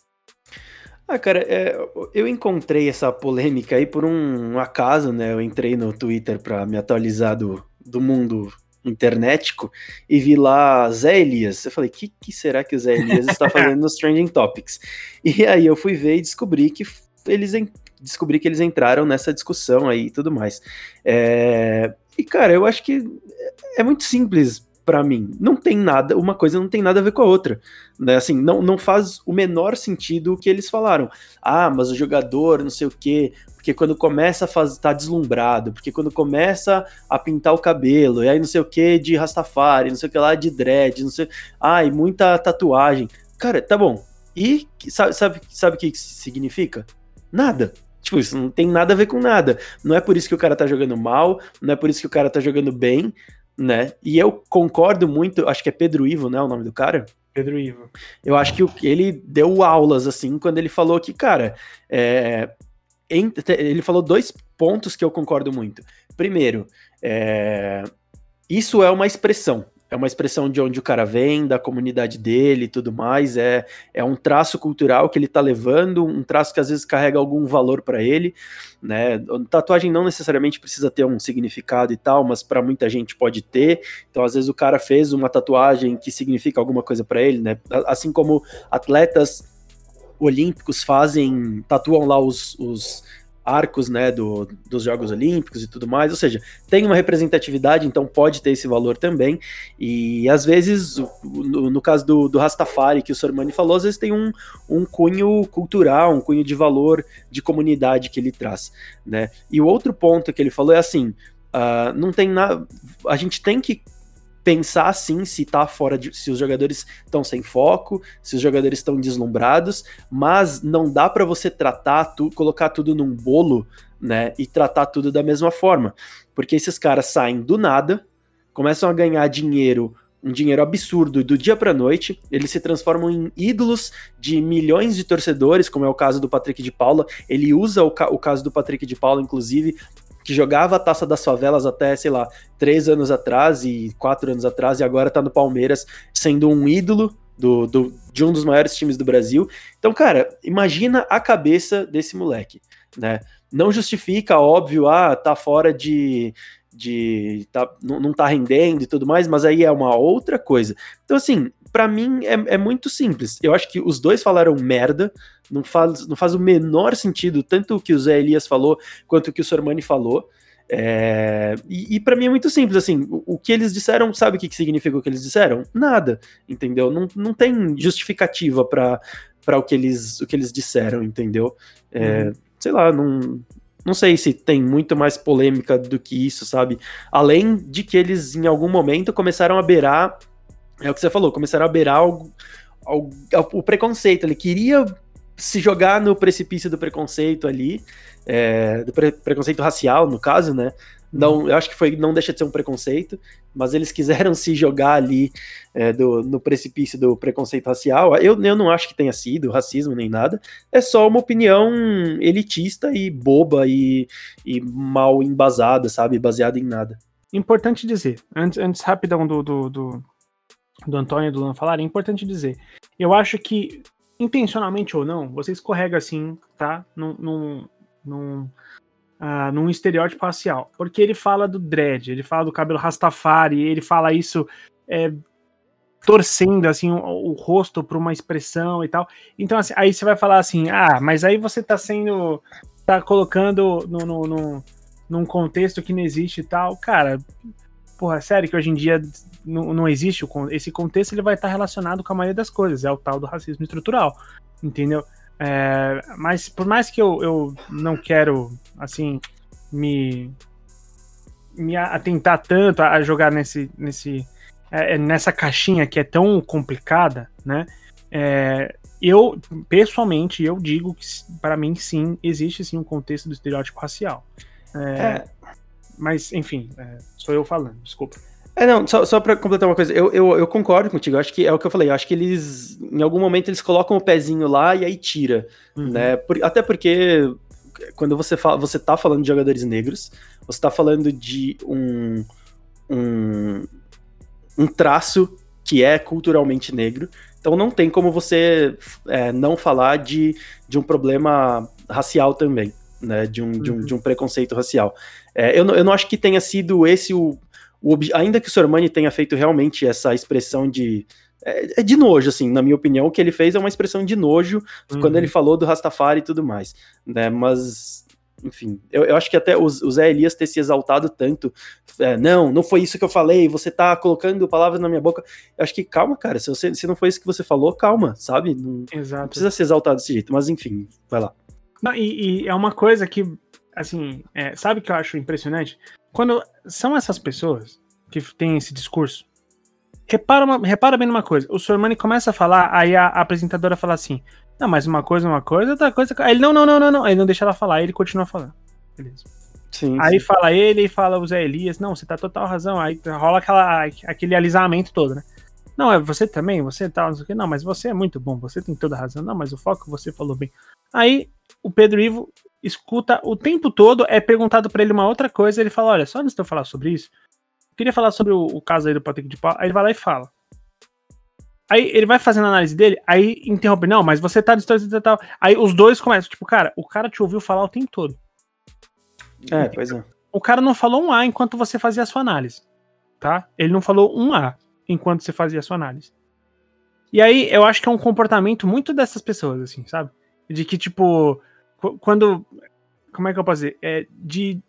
Ah, cara, é, eu encontrei essa polêmica aí por um acaso, né? Eu entrei no Twitter para me atualizar do, do mundo internetico e vi lá Zé Elias. Eu falei, o que, que será que o Zé Elias está fazendo nos Trending Topics? E aí eu fui ver e descobri que eles descobri que eles entraram nessa discussão aí e tudo mais. É, e, cara, eu acho que é muito simples para mim. Não tem nada, uma coisa não tem nada a ver com a outra. Né? Assim, não, não faz o menor sentido o que eles falaram. Ah, mas o jogador, não sei o quê, porque quando começa a fazer, tá deslumbrado, porque quando começa a pintar o cabelo, e aí não sei o que de Rastafari, não sei o que lá de dread, não sei. Ai, muita tatuagem. Cara, tá bom. E sabe, sabe, sabe o que isso significa? Nada. Tipo, isso não tem nada a ver com nada. Não é por isso que o cara tá jogando mal, não é por isso que o cara tá jogando bem, né? E eu concordo muito, acho que é Pedro Ivo, né, o nome do cara? Pedro Ivo. Eu acho que ele deu aulas, assim, quando ele falou que, cara, é, ele falou dois pontos que eu concordo muito. Primeiro, é, isso é uma expressão, é uma expressão de onde o cara vem, da comunidade dele e tudo mais, é, é um traço cultural que ele tá levando, um traço que às vezes carrega algum valor para ele, né? Tatuagem não necessariamente precisa ter um significado e tal, mas para muita gente pode ter. Então, às vezes o cara fez uma tatuagem que significa alguma coisa para ele, né? Assim como atletas olímpicos fazem, tatuam lá os, os arcos né, do, dos Jogos Olímpicos e tudo mais, ou seja, tem uma representatividade, então pode ter esse valor também, e às vezes, no, no caso do, do Rastafari, que o Sormani falou, às vezes tem um, um cunho cultural, um cunho de valor de comunidade que ele traz, né, e o outro ponto que ele falou é assim, uh, não tem nada, a gente tem que pensar sim se tá fora de, se os jogadores estão sem foco, se os jogadores estão deslumbrados, mas não dá para você tratar tu, colocar tudo num bolo, né, e tratar tudo da mesma forma, porque esses caras saem do nada, começam a ganhar dinheiro um dinheiro absurdo do dia para noite, eles se transformam em ídolos de milhões de torcedores, como é o caso do Patrick de Paula. Ele usa o, ca o caso do Patrick de Paula, inclusive, que jogava a taça das favelas até, sei lá, três anos atrás e quatro anos atrás, e agora tá no Palmeiras, sendo um ídolo do, do, de um dos maiores times do Brasil. Então, cara, imagina a cabeça desse moleque, né? Não justifica, óbvio, ah, tá fora de. de tá, não, não tá rendendo e tudo mais, mas aí é uma outra coisa. Então, assim, para mim é, é muito simples. Eu acho que os dois falaram merda, não faz, não faz o menor sentido, tanto o que o Zé Elias falou, quanto o que o Sormani falou. É, e, e para mim é muito simples, assim, o, o, que eles disseram, sabe o que, que significa o que eles disseram? Nada, entendeu? Não, não tem justificativa para o, que eles, o que eles disseram, entendeu? É, uhum. Sei lá, não, não sei se tem muito mais polêmica do que isso, sabe? Além de que eles, em algum momento, começaram a beirar. É o que você falou, começaram a beirar o, o, o preconceito. Ele queria se jogar no precipício do preconceito ali, é, do pre preconceito racial, no caso, né? Não, eu acho que foi, não deixa de ser um preconceito, mas eles quiseram se jogar ali é, do, no precipício do preconceito racial. Eu, eu não acho que tenha sido racismo nem nada. É só uma opinião elitista e boba e, e mal embasada, sabe? Baseada em nada. Importante dizer, antes, antes rapidão do, do, do, do Antônio e do Luan falar, é importante dizer. Eu acho que, intencionalmente ou não, você escorrega assim, tá? Num, num, num uh, num estereótipo racial. Porque ele fala do dread, ele fala do cabelo rastafari, ele fala isso é, torcendo assim o, o rosto para uma expressão e tal. Então, assim, aí você vai falar assim: ah, mas aí você tá sendo. tá colocando no, no, no, num contexto que não existe e tal. Cara, porra, sério que hoje em dia não, não existe esse contexto, ele vai estar relacionado com a maioria das coisas, é o tal do racismo estrutural, entendeu? É, mas por mais que eu, eu não quero, assim, me, me atentar tanto a, jogar nesse, nesse, é, é, nessa caixinha que é tão complicada, né? É, eu, pessoalmente, eu digo que para mim, sim, existe sim um contexto do estereótipo racial. É, é. Mas, enfim, sou eu falando, desculpa. É, não, só, só pra completar uma coisa, eu, eu, eu, concordo contigo, acho que é o que eu falei, eu acho que eles, em algum momento, eles colocam o pezinho lá e aí tira, uhum. né, Por, até porque quando você fala, você tá falando de jogadores negros, você tá falando de um, um, um traço que é culturalmente negro, então não tem como você é, não falar de, de um problema racial também, né, de um, uhum. de um, de um preconceito racial. É, eu, não, eu não acho que tenha sido esse o o, ainda que o Sormani tenha feito realmente essa expressão de. É, é, de nojo, assim, na minha opinião, o que ele fez é uma expressão de nojo uhum. quando ele falou do Rastafari e tudo mais, né? Mas, enfim, eu, eu acho que até o, o Zé Elias ter se exaltado tanto, é, não, não foi isso que eu falei, você tá colocando palavras na minha boca. Eu acho que calma, cara, se, você, se não foi isso que você falou, calma, sabe? Não, Exato. não precisa se exaltar desse jeito, mas enfim, vai lá. Não, e, e, é uma coisa que, assim, é, sabe que eu acho impressionante? Quando são essas pessoas que têm esse discurso, repara, uma, repara bem numa coisa. O Sormani começa a falar, aí a, a, apresentadora fala assim: Não, mas uma coisa é uma coisa, outra coisa. Aí ele, não, não, não, não, não. Aí não deixa ela falar, aí ele continua falando. Beleza. Sim, aí sim. fala ele e fala o Zé Elias, não, você tá total razão. Aí rola aquela, aquele alisamento todo, né? Não, é você também, você tal, não sei o que. Não, mas você é muito bom, você tem toda a razão. Não, mas o foco você falou bem. Aí o Pedro Ivo escuta o tempo todo, é perguntado para ele uma outra coisa, ele fala: Olha, só antes de eu falar sobre isso, eu queria falar sobre o, o caso aí do Patrick de Paula. Aí ele vai lá e fala. Aí ele vai fazendo a análise dele, aí interrompe, não, mas você tá distante e tal. Aí os dois começam, tipo, cara, o cara te ouviu falar o tempo todo. É, pois é. O cara não falou um A enquanto você fazia a sua análise. Tá? Ele não falou um A enquanto você fazia a sua análise. E aí eu acho que é um comportamento muito dessas pessoas, assim, sabe? De que, tipo, quando. Como é que eu posso dizer? É de.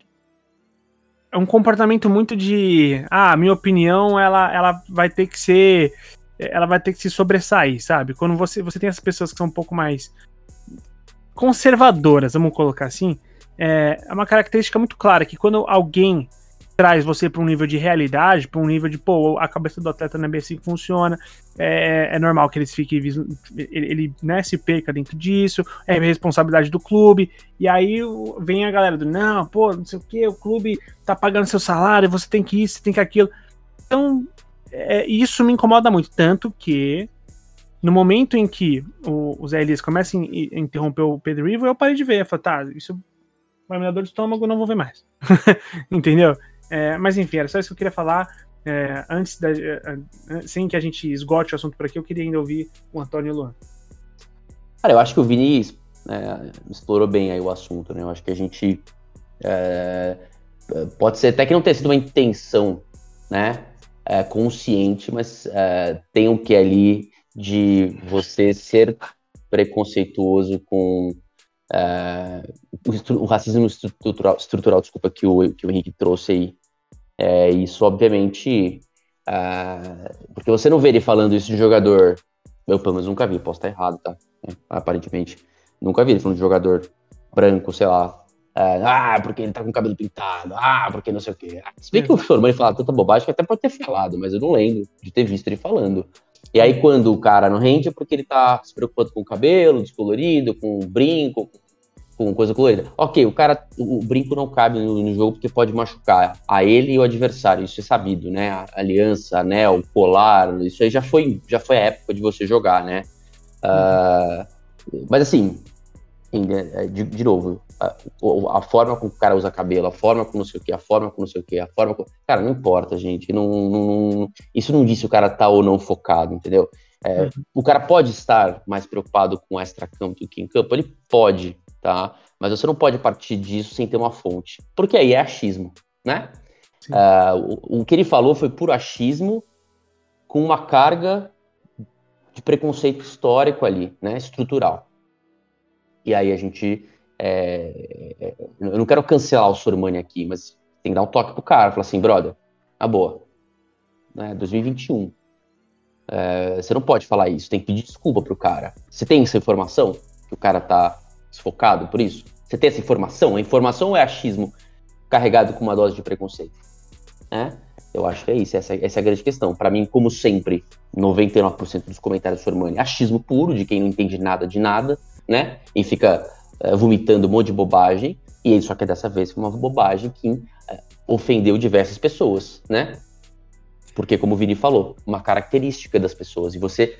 É um comportamento muito de. Ah, minha opinião, ela, ela vai ter que ser. Ela vai ter que se sobressair, sabe? Quando você, você tem essas pessoas que são um pouco mais conservadoras, vamos colocar assim, é, é uma característica muito clara que quando alguém traz você para um nível de realidade, para um nível de, pô, a cabeça do atleta não é bem assim que funciona, é, é normal que eles fiquem, ele, ele né, se perca dentro disso, é responsabilidade do clube, e aí vem a galera do, não, pô, não sei o que, o clube tá pagando seu salário, você tem que isso, você tem que aquilo. Então, é, isso me incomoda muito, tanto que no momento em que o, o Zé Elias começa a interromper o Pedro Ivo, eu parei de ver, eu falei, tá, isso vai me dar dor de estômago, não vou ver mais. Entendeu? É, mas enfim, era só isso que eu queria falar. É, antes da. É, é, sem que a gente esgote o assunto por aqui, eu queria ainda ouvir o Antônio Luan. Cara, eu acho que o Vini é, explorou bem aí o assunto, né? Eu acho que a gente. É, pode ser até que não tenha sido uma intenção, né? consciente, mas tem um que ali de você ser preconceituoso com o, o, racismo estrutural, estrutural desculpa, que o, que o Henrique trouxe aí. É, isso, obviamente, uh, porque você não vê ele falando isso de jogador. Eu, pelo menos, nunca vi, posso estar errado, tá? É, aparentemente. Nunca vi ele falando de jogador branco, sei lá, É, ah, porque ele tá com o cabelo pintado, ah, porque não sei o quê. Se bem que o Sormani fala tanta bobagem que até pode ter falado, mas eu não lembro de ter visto ele falando. E aí, quando o cara não rende, é porque ele tá se preocupando com o cabelo, descolorido, com o brinco, com coisa colorida. Ok, o cara, o, brinco não cabe no, no, jogo porque pode machucar a ele e o adversário, isso é sabido, né? A aliança, anel, colar, isso aí já foi, já foi a época de você jogar, né? Uh, mas assim, é, de, de novo, a, a, forma como o cara usa cabelo, a forma com não sei o que, a forma com não sei o que, a forma com... Cara, não importa, gente. Não, não, isso não diz se o cara tá ou não focado, entendeu? É, uhum. O cara pode estar mais preocupado com extra-campo do que em campo, ele pode, tá? Mas você não pode partir disso sem ter uma fonte, porque aí é achismo, né? Uh, o, o, que ele falou foi puro achismo com uma carga de preconceito histórico ali, né? Estrutural. E aí a gente é, é, eu não quero cancelar o Sormani aqui, mas tem que dar um toque pro cara, falar assim, brother, na boa, né, 2021, é, você não pode falar isso, tem que pedir desculpa pro cara. Você tem essa informação que o cara tá desfocado por isso? Você tem essa informação? A informação é achismo carregado com uma dose de preconceito? Né? Eu acho que é isso, essa, essa é a grande questão. Para mim, como sempre, 99% dos comentários do Sormani, achismo puro de quem não entende nada de nada, né? E fica vomitando um monte de bobagem, e só que dessa vez foi uma bobagem que uh, ofendeu diversas pessoas, né? Porque, como o Vini falou, uma característica das pessoas, e você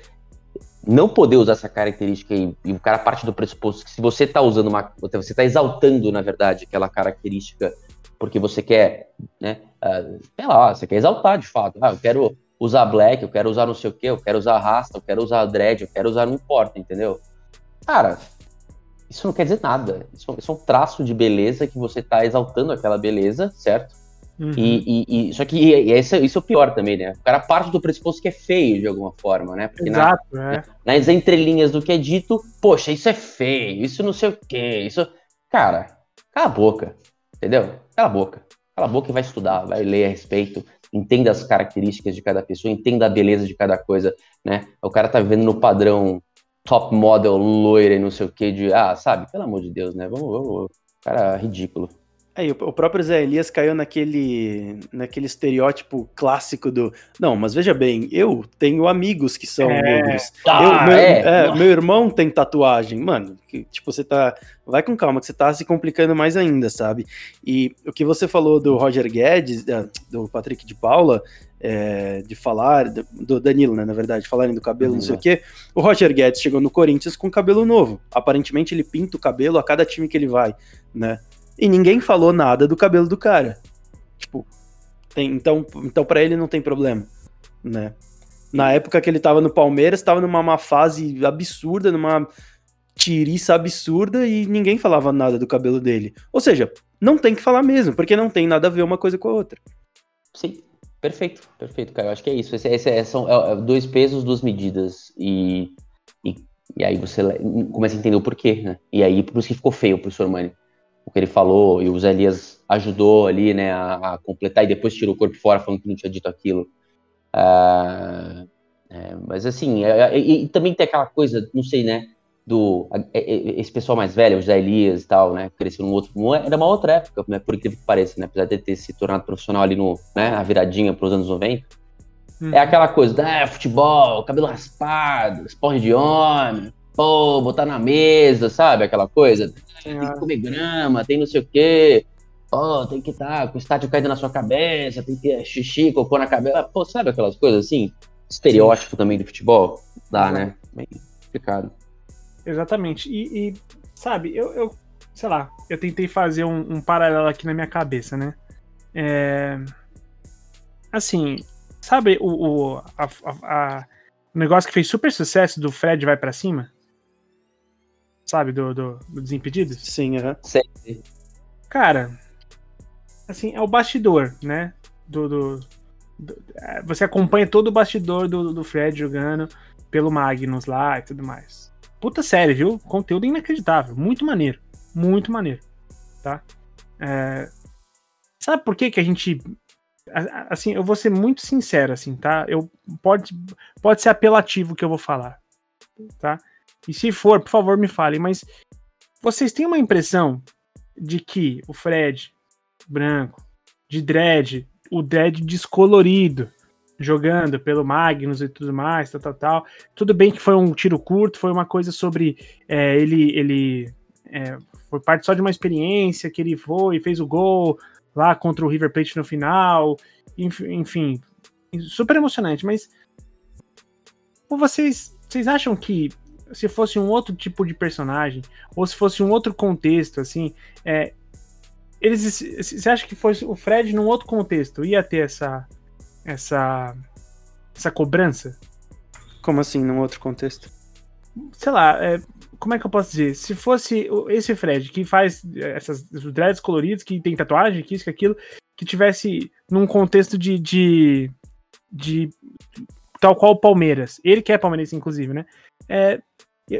não poder usar essa característica e, e o cara parte do pressuposto que se você está usando uma. Você está exaltando, na verdade, aquela característica porque você quer, né? Uh, sei lá, você quer exaltar de fato. Ah, eu quero usar black, eu quero usar não sei o que, eu quero usar rasta, eu quero usar dread, eu quero usar não importa, entendeu? Cara, isso não quer dizer nada. Isso, isso é um traço de beleza que você está exaltando aquela beleza, certo? Uhum. E, e, e, só que e esse, isso é o pior também, né? O cara parte do pressuposto que é feio de alguma forma, né? Porque Exato, na, é. nas entrelinhas do que é dito, poxa, isso é feio, isso não sei o quê, isso. Cara, cala a boca, entendeu? Cala a boca. Cala a boca e vai estudar, vai ler a respeito, entenda as características de cada pessoa, entenda a beleza de cada coisa, né? O cara tá vivendo no padrão top model loira e não sei o que de, ah, sabe, pelo amor de Deus, né? Vamos, vamos, cara, ridículo. É, o próprio Zé Elias caiu naquele, naquele estereótipo clássico do. Não, mas veja bem, eu tenho amigos que são é. negros. Ah, eu, meu, é. É, meu, irmão tem tatuagem. Mano, que, tipo, você tá. Vai com calma, que você tá se complicando mais ainda, sabe? E o que você falou do Roger Guedes, do Patrick de Paula, é, de falar, do Danilo, né, na verdade, falarem do cabelo, uhum. não sei o quê. O Roger Guedes chegou no Corinthians com cabelo novo. Aparentemente ele pinta o cabelo a cada time que ele vai, né? E ninguém falou nada do cabelo do cara. Tipo, tem, então, então para ele não tem problema, né? Na época que ele tava no Palmeiras, tava numa má fase absurda, numa tiriça absurda e ninguém falava nada do cabelo dele. Ou seja, não tem que falar mesmo, porque não tem nada a ver uma coisa com a outra. Sim, perfeito, perfeito, cara. Eu acho que é isso. Esse, esse é, são é, dois pesos, duas medidas. E, e, e, aí você começa a entender o porquê, né? E aí, por isso que ficou feio pro Sormani o que ele falou, e o Zé Elias ajudou ali, né, a, a, completar e depois tirou o corpo fora falando que não tinha dito aquilo. Uh, é, mas assim, é, é, e, e, também tem aquela coisa, não sei, né, do esse pessoal mais velho, o Zé Elias e tal, né, cresceu num outro, era uma outra época, né, por incrível que pareça, né, apesar de ter se tornado profissional ali no, né, a viradinha para os anos 90, hum. é aquela coisa, ah, futebol, cabelo raspado, esporte de homem, pô, botar na mesa, sabe, aquela coisa, tem que comer grama, tem não sei o quê. Pô, tem que estar tá com o estádio caído na sua cabeça, tem que ter xixi, cocô na cabeça. Pô, sabe aquelas coisas assim? Estereótipo Sim. também do futebol? Dá, né? Bem complicado. Exatamente. E, e sabe, eu, eu, sei lá, eu tentei fazer um, um paralelo aqui na minha cabeça, né? É... Assim, sabe o, o, a, a, a, o negócio que fez super sucesso do Fred vai para cima? sabe, do, do, do Desimpedidos? Sim, aham. Uhum. Cara, assim, é o bastidor, né? Do, do, do, é, você acompanha todo o bastidor do, do Fred jogando pelo Magnus lá e tudo mais. Puta série, viu? Conteúdo inacreditável. Muito maneiro. Muito maneiro. Tá? É... Sabe por que que a gente... Assim, eu vou ser muito sincero, assim, tá? Eu, pode, pode ser apelativo o que eu vou falar, tá? E se for, por favor, me falem, mas vocês têm uma impressão de que o Fred, branco, de dread, o dread descolorido, jogando pelo Magnus e tudo mais, tal, tal, tal. Tudo bem que foi um tiro curto, foi uma coisa sobre é, ele, ele é, foi parte só de uma experiência que ele foi e fez o gol lá contra o River Plate no final, enfim, super emocionante. Mas vocês, vocês acham que se fosse um outro tipo de personagem ou se fosse um outro contexto, assim, é, eles, você acha que fosse o Fred num outro contexto ia ter essa essa essa cobrança? Como assim, num outro contexto? Sei lá, é, como é que eu posso dizer? Se fosse esse Fred que faz essas dreads coloridos, que tem tatuagem, que isso, que aquilo, que tivesse num contexto de, de, de tal qual o Palmeiras. Ele que é palmeirense, inclusive, né? É,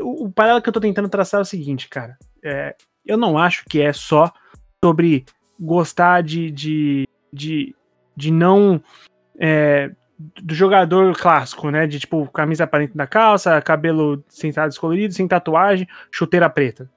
o, o paralelo que eu tô tentando traçar é o seguinte, cara. É, eu não acho que é só sobre gostar de, de, de, de não. É, do jogador clássico, né? De tipo, camisa aparente da calça, cabelo sentado descolorido, sem tatuagem, chuteira preta.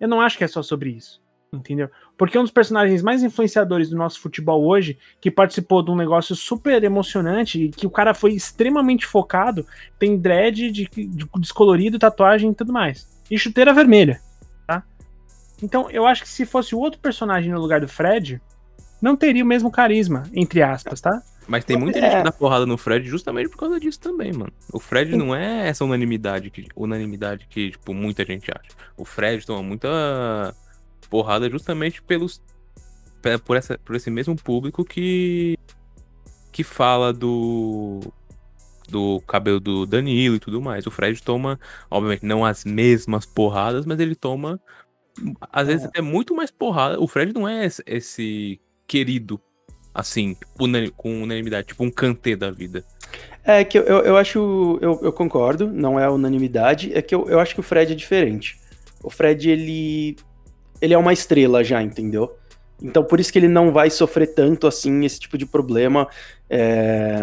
Eu não acho que é só sobre isso. Entendeu? Porque um dos personagens mais influenciadores do nosso futebol hoje, que participou de um negócio super emocionante, que o cara foi extremamente focado, tem dread de, de descolorido, tatuagem e tudo mais. E chuteira vermelha. Tá? Então, eu acho que se fosse outro personagem no lugar do Fred, não teria o mesmo carisma, entre aspas, tá? Mas tem muita é. gente que dá porrada no Fred justamente por causa disso também, mano. O Fred não é essa unanimidade que, unanimidade que tipo, muita gente acha. O Fred toma muita porrada justamente pelos por, essa, por esse mesmo público que que fala do do cabelo do Danilo e tudo mais. O Fred toma, obviamente, não as mesmas porradas, mas ele toma às vezes é. até muito mais porrada. O Fred não é esse querido assim, com unanimidade, tipo um cantê da vida. É que eu, eu, eu acho, eu, eu, concordo, não é unanimidade, é que eu, eu acho que o Fred é diferente. O Fred, ele, ele é uma estrela já, entendeu? Então por isso que ele não vai sofrer tanto assim esse tipo de problema. É,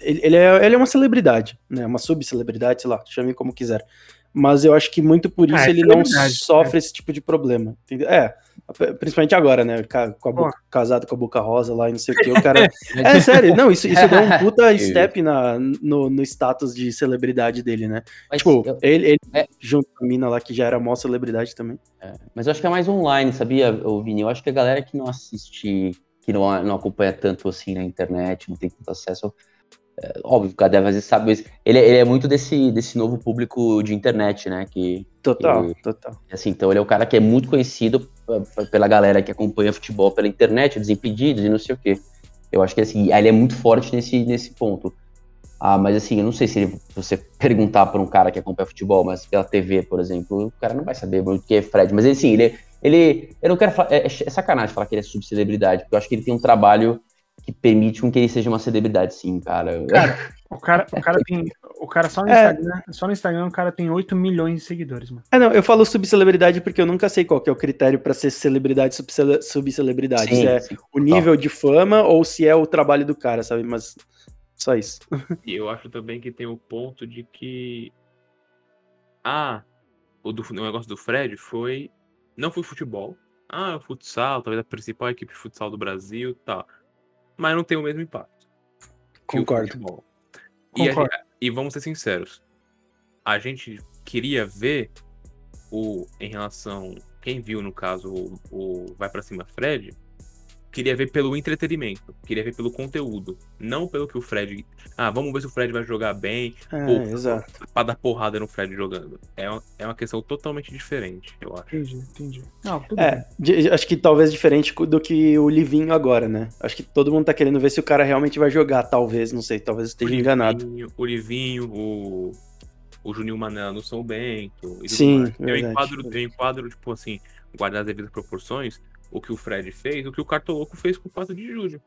ele, ele, é, ele é uma celebridade, né? Uma subcelebridade, sei lá, chame como quiser. Mas eu acho que muito por isso ah, é ele não sofre é. esse tipo de problema. Entendeu? É, principalmente agora, né? Com a boca, casado com a boca rosa lá e não sei o que. O cara. é sério, não, isso, isso deu um puta step na, no, no status de celebridade dele, né? Mas tipo, eu, ele, ele é... junto com a mina lá que já era mó celebridade também. É, mas eu acho que é mais online, sabia, Vini? Eu acho que a galera que não assiste, que não, não acompanha tanto assim na internet, não tem tanto acesso é, óbvio, às vezes sabe isso. Ele, ele, é muito desse, desse novo público de internet, né? Que, total, que, total. Assim, então ele é o cara que é muito conhecido pela galera que acompanha futebol pela internet, Desimpedidos e não sei o quê. Eu acho que assim, ele é muito forte nesse, nesse ponto. Ah, mas assim, eu não sei se ele, você perguntar para um cara que acompanha futebol, mas pela TV, por exemplo, o cara não vai saber o que é Fred. Mas assim, ele, ele eu não quero falar, é, é sacanagem falar que ele é subcelebridade, porque eu acho que ele tem um trabalho que permite com que ele seja uma celebridade, sim, cara. Cara, o cara, o cara tem. O cara só no, é. Instagram, só no Instagram o cara tem 8 milhões de seguidores, mano. É, não, eu falo subcelebridade porque eu nunca sei qual que é o critério para ser celebridade subcelebridade. se é sim, o nível de fama ou se é o trabalho do cara, sabe? Mas só isso. E eu acho também que tem o ponto de que. Ah, o, do, o negócio do Fred foi. Não foi futebol. Ah, é o futsal, talvez a principal equipe de futsal do Brasil tá mas não tem o mesmo impacto. Concordo. E, a, e, vamos ser sinceros, a gente queria ver o em relação quem viu no caso o, o vai para cima Fred queria ver pelo entretenimento, queria ver pelo conteúdo, não pelo que o Fred. Ah, vamos ver se o Fred vai jogar bem, é, ou exato. pra dar porrada no Fred jogando. É uma, é uma questão totalmente diferente, eu acho. Entendi, entendi. Não, é, de, acho que talvez diferente do que o Livinho agora, né? Acho que todo mundo tá querendo ver se o cara realmente vai jogar, talvez, não sei, talvez esteja o Livinho, enganado. O Livinho, o. O Juninho Manela no São Bento. Sim. Eu enquadro, eu enquadro, tipo assim, guardar as devidas proporções o que o Fred fez, o que o Cartoloco fez com o 4 de julho.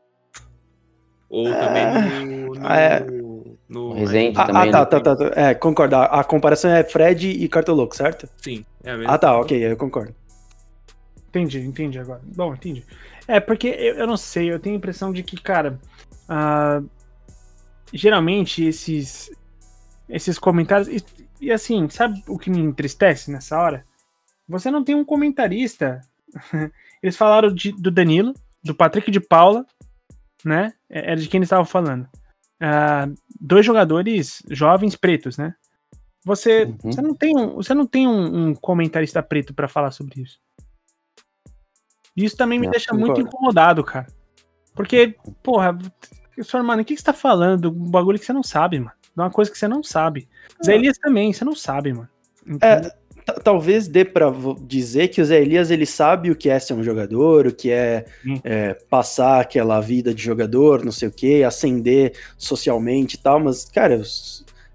Ou é... também no. no, é... no... Resende ah, também. Ah, tá, né? tá, tá, É, concordo. A, comparação é Fred e Cartoloco, certo? Sim, é a mesma. Ah, tá, ok, eu concordo. Entendi, entendi agora. Bom, entendi. É, porque eu, eu não sei, eu tenho a impressão de que, cara. Uh, geralmente esses. Esses comentários. E, e assim, sabe o que me entristece nessa hora? Você não tem um comentarista Eles falaram de- do Danilo, do Patrick de Paula, né? É- Era de quem eles estavam falando. Ah, dois jogadores jovens pretos, né? Você, Uhum. você não tem, um, você não tem um, um comentarista preto pra falar sobre isso. Isso também me Não, deixa muito concordo. incomodado, cara. Porque, porra, senhor, mano, o que, que você tá falando? Um bagulho que você não sabe, mano. De uma coisa que você não sabe. Zé Elias também, você não sabe, mano. É, ta- talvez dê pra vo- dizer que o Zé Elias ele sabe o que é ser um jogador, o que é, Sim. é, passar aquela vida de jogador, não sei o que, ascender socialmente e tal, mas, cara,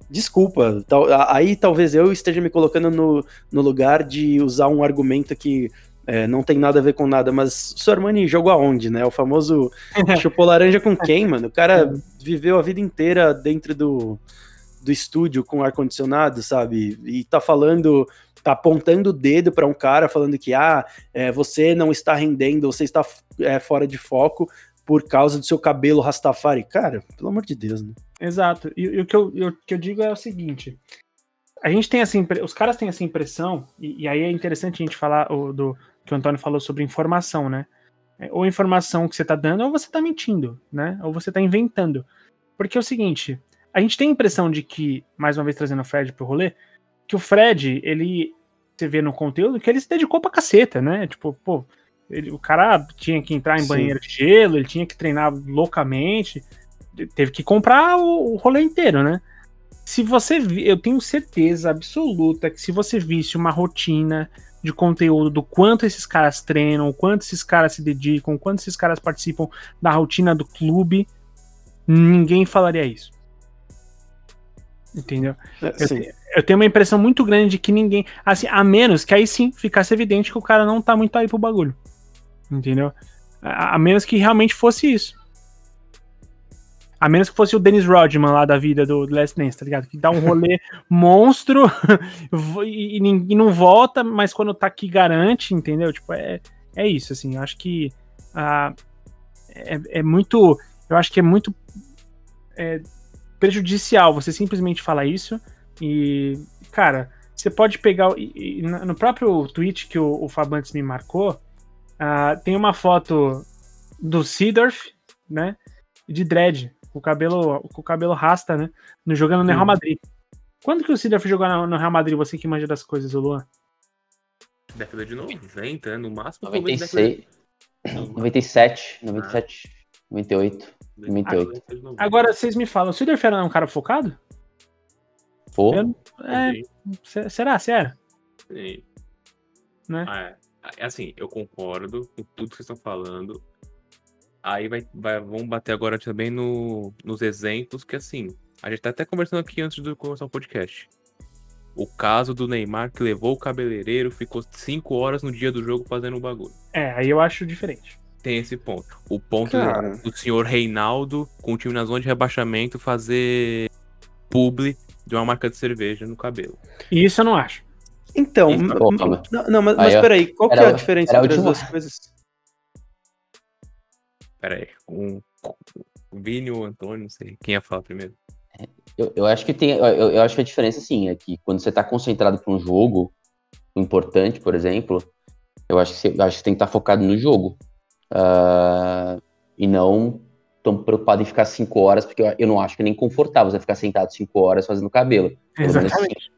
desculpa. tal- aí talvez eu esteja me colocando no, no lugar de usar um argumento que é, não tem nada a ver com nada, mas o Sormani jogou aonde, né? O famoso chupou laranja com quem, mano? O cara viveu a vida inteira dentro do, do estúdio com ar-condicionado, sabe? E tá falando, tá apontando o dedo pra um cara falando que, ah, é, você não está rendendo, você está é, fora de foco por causa do seu cabelo Rastafari. Cara, pelo amor de Deus, né? Exato. E, e o que eu, eu- que eu digo é o seguinte: a gente tem essa impre- os caras têm essa impressão, e, e aí é interessante a gente falar o, do que o Antônio falou sobre informação, né? É, Ou informação que você tá dando, ou você tá mentindo, né? Ou você tá inventando. Porque é o seguinte, a gente tem a impressão de que, mais uma vez trazendo o Fred pro rolê, que o Fred, ele você vê no conteúdo que ele se dedicou pra caceta, né? Tipo, pô, ele- o cara tinha que entrar em Sim. banheiro de gelo, ele tinha que treinar loucamente, teve que comprar o, o rolê inteiro, né? Se você eu tenho certeza absoluta que se você visse uma rotina de conteúdo do quanto esses caras treinam, o quanto esses caras se dedicam, o quanto esses caras participam da rotina do clube, ninguém falaria isso. Entendeu? É, Eu, sim. te- eu tenho uma impressão muito grande de que ninguém. Assim, a menos que aí sim ficasse evidente que o cara não tá muito aí pro bagulho. Entendeu? A, a menos que realmente fosse isso. A menos que fosse o Dennis Rodman lá da vida do Last Dance, tá ligado? Que dá um rolê monstro e, e e não volta, mas quando tá aqui garante, entendeu? Tipo, é, é isso, assim. Eu acho que ah, é, é muito. Eu acho que é muito é, prejudicial você simplesmente falar isso. E, cara, você pode pegar. e- e no próprio tweet que o, o Fabantes me marcou, ah, tem uma foto do Seedorf, né? De dread, com o cabelo, com o cabelo rasta, né? No, jogando no Real Madrid. Quando que o Seedorf jogou no, no Real Madrid? Você que manja das coisas, o Luan? Década de 90, né? No máximo. começo da 96, década 97, 97, 98. de- 98. Década de 90. Agora, vocês me falam, o Seedorf era um cara focado? Pô, Eu- É, será? Sério? sim. Né? Ah, é. É assim, eu concordo com tudo que vocês estão falando. Aí vai, vai, vamos bater agora também no, nos exemplos, que assim, a gente tá até conversando aqui antes de começar o podcast. O caso do Neymar que levou o cabeleireiro, ficou cinco horas no dia do jogo fazendo o bagulho. É, aí eu acho diferente. Tem esse ponto. O ponto Cara. do senhor Reinaldo, com o time na zona de rebaixamento, fazer publi de uma marca de cerveja no cabelo. E isso eu não acho. Então, Isso, m- pô, m- calma. não, não, mas, Aí, mas peraí, qual que é Era- a diferença era a entre as duas coisas? Pera aí, um, o Vini ou o Antônio, não sei. Quem ia falar primeiro? Eu, eu acho que tem. Eu, eu acho que a diferença, assim, é que quando você tá concentrado para um jogo importante, por exemplo, eu acho que você, acho que tem que estar focado no jogo. Ah, e não tão preocupado em ficar cinco horas, porque eu, eu não acho que é nem confortável você ficar sentado cinco horas fazendo cabelo. Exatamente. assim.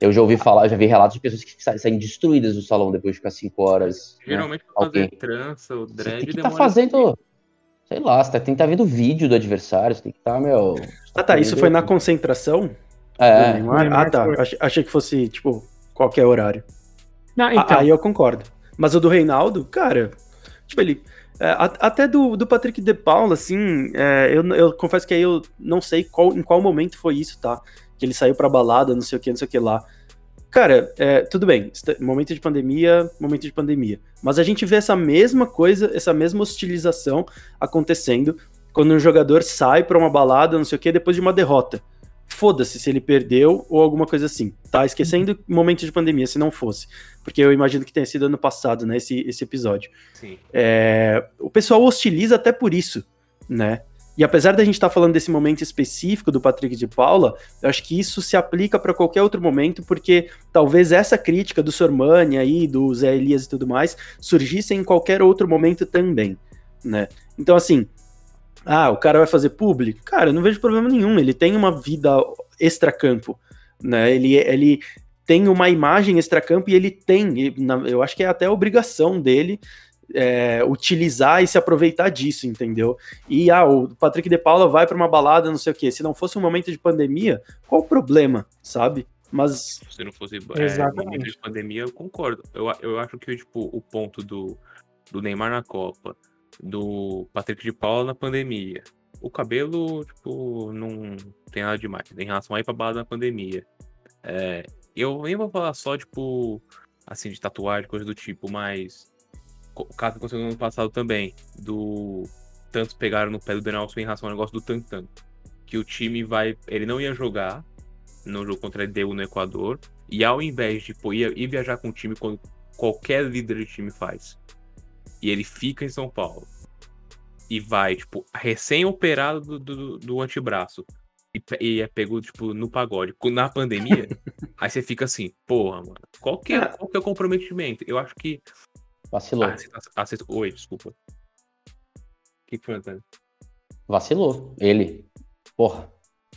Eu já ouvi falar, já vi relatos de pessoas que sa- saem destruídas do salão depois de ficar cinco horas. né? Geralmente pra fazer Alguém. trança ou Você dread tem que estar demora. fazendo. Sei lá, você tem que estar vendo vídeo do adversário, você tem que estar, meu. Ah, tá, isso foi na concentração? É, Neymar? Ah, tá. Achei, achei que fosse, tipo, qualquer horário. Não, Ah, então, Aí eu concordo. Mas o do Reinaldo, cara, tipo, ele. é, até do, do Patrick De Paula, assim, é, eu, eu confesso que aí eu não sei qual, em qual momento foi isso, tá? Que ele saiu pra balada, não sei o que, não sei o que lá. Cara, é, tudo bem, momento de pandemia, momento de pandemia. Mas a gente vê essa mesma coisa, essa mesma hostilização acontecendo quando um jogador sai pra uma balada, não sei o que, depois de uma derrota. Foda-se se ele perdeu ou alguma coisa assim, tá? Esquecendo o momento de pandemia, se não fosse. Porque eu imagino que tenha sido ano passado, né, esse, esse episódio. Sim. É, o pessoal hostiliza até por isso, né? E apesar da gente estar tá falando desse momento específico do Patrick de Paula, eu acho que isso se aplica para qualquer outro momento, porque talvez essa crítica do Sormani aí, do Zé Elias e tudo mais, surgisse em qualquer outro momento também, né? Então, assim, ah, o cara vai fazer público? Cara, eu não vejo problema nenhum, ele tem uma vida extracampo, né? Ele, ele tem uma imagem extracampo e ele tem, eu acho que é até obrigação dele é, utilizar e se aproveitar disso, entendeu? E ah, o Patrick de Paula vai para uma balada, não sei o quê. Se não fosse um momento de pandemia, qual o problema, sabe? Mas. Se não fosse é, momento de pandemia, eu concordo. Eu, eu acho que tipo, o ponto do, do Neymar na Copa, do Patrick de Paula na pandemia. O cabelo, tipo, não tem nada demais. Em relação a ir pra balada na pandemia. É, eu nem vou falar só, tipo, assim, de tatuagem, coisa do tipo, mas o caso aconteceu no ano passado também, do tantos pegaram no pé do Denelson em relação ao negócio do Tantan. Que o time vai. Ele não ia jogar no jogo contra a EDU no Equador. E ao invés de ir, ir viajar com o time quando qualquer líder de time faz. E ele fica em São Paulo. E vai, tipo, recém-operado do, do, do, antebraço. E, e é pego, tipo, no pagode. Na pandemia, aí você fica assim, porra, mano. Qual que, é, qual que é o comprometimento? Eu acho que Vacilou. Ah, tá, Oi, desculpa. O que, foi, Antônio? Vacilou. Ele. Porra.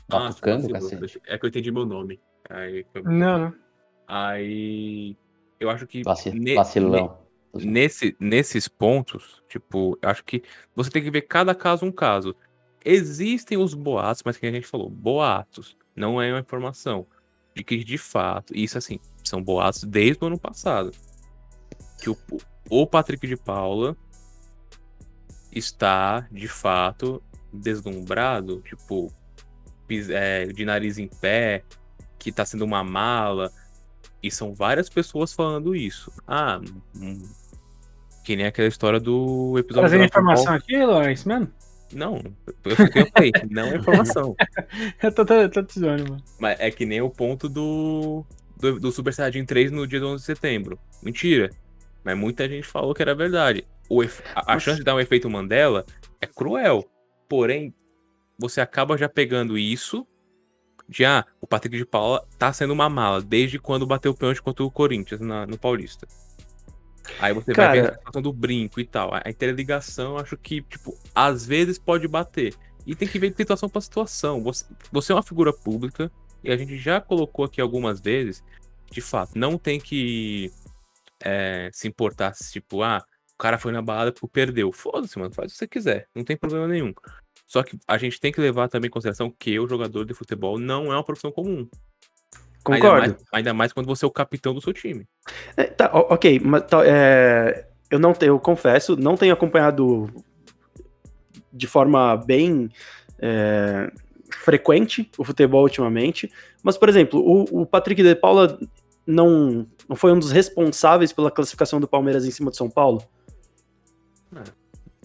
Tá ah, cacete. É que eu entendi meu nome. Aí, Não, não. Aí. Eu acho que. ne vacilão. Ne nesse, nesses pontos, tipo, acho que você tem que ver cada caso um caso. Existem os boatos, mas que a gente falou, boatos. Não é uma informação. De que, de fato, isso assim, são boatos desde o ano passado. Que o, o Patrick de Paula está, de fato, deslumbrado, tipo, é, de nariz em pé, que tá sendo uma mala. E são várias pessoas falando isso. Ah, hum, que nem aquela história do episódio Trazendo informação aqui, Lawrence, mano? Não, eu falei, não é informação. eu tô, tô, tô te zoando, mano. Mas é que nem o ponto do, do, do Super Saiyajin 3 no dia do 11 de setembro. Mentira. Mas muita gente falou que era verdade. O a, a chance de dar um efeito Mandela é cruel. Porém, você acaba já pegando isso. Já, o Patrick de Paula tá sendo uma mala desde quando bateu o pênalti contra o Corinthians na, no Paulista. Aí você Cara... vai ver a situação do brinco e tal. A interligação, acho que, tipo, às vezes pode bater. E tem que ver de situação para situação. Você, você é uma figura pública, e a gente já colocou aqui algumas vezes, de fato, não tem que é, se importasse, tipo, ah, o cara foi na balada porque perdeu. Foda-se, mano, faz o que você quiser, não tem problema nenhum. Só que a gente tem que levar também em consideração que o jogador de futebol não é uma profissão comum. Concordo. Ainda mais, ainda mais quando você é o capitão do seu time. É, tá, ok, mas tá, é, eu não eu confesso, não tenho acompanhado de forma bem é, frequente o futebol ultimamente, mas, por exemplo, o, o Patrick de Paula não, não foi um dos responsáveis pela classificação do Palmeiras em cima de São Paulo? É,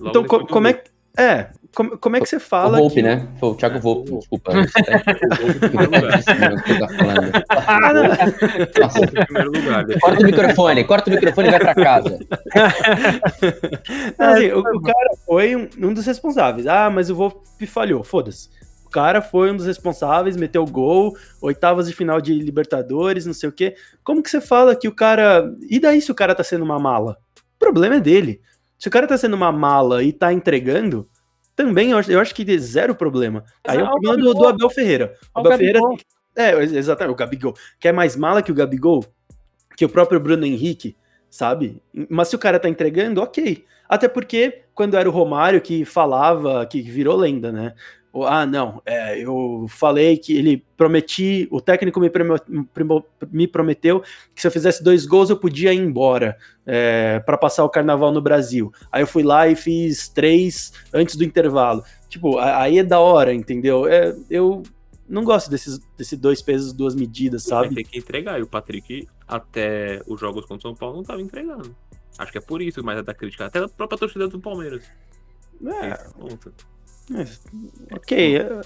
então, co como é que. É, como, como é que você fala. O Volpe, que... né? Foi o Thiago Volpe, desculpa. corta o microfone, corta o microfone e vai pra casa. Não, assim, o, o, cara foi um, um, dos responsáveis. Ah, mas o Volpe falhou, foda-se cara foi um dos responsáveis, meteu gol, oitavas de final de Libertadores, não sei o quê. Como que você fala que o cara. E daí se o cara tá sendo uma mala? O problema é dele. Se o cara tá sendo uma mala e tá entregando, também eu acho, eu acho que zero problema. Aí é o problema do, do, Abel Ferreira. O Abel Ferreira. É, exatamente, o Gabigol. Que é mais mala que o Gabigol, que o próprio Bruno Henrique, sabe? Mas se o cara tá entregando, ok. Até porque, quando era o Romário que falava, que virou lenda, né? Ah, não, é, eu falei que ele prometi, o técnico me, me, prometeu que se eu fizesse dois gols eu podia ir embora é, para passar o carnaval no Brasil. Aí eu fui lá e fiz três antes do intervalo. Tipo, aí é da hora, entendeu? É, eu não gosto desses, desses dois pesos, duas medidas, sabe? Tem que entregar. E o Patrick, até os jogos contra o São Paulo, não estava entregando. Acho que é por isso, mas é da crítica. Até a própria torcida do Palmeiras. É. ok. É.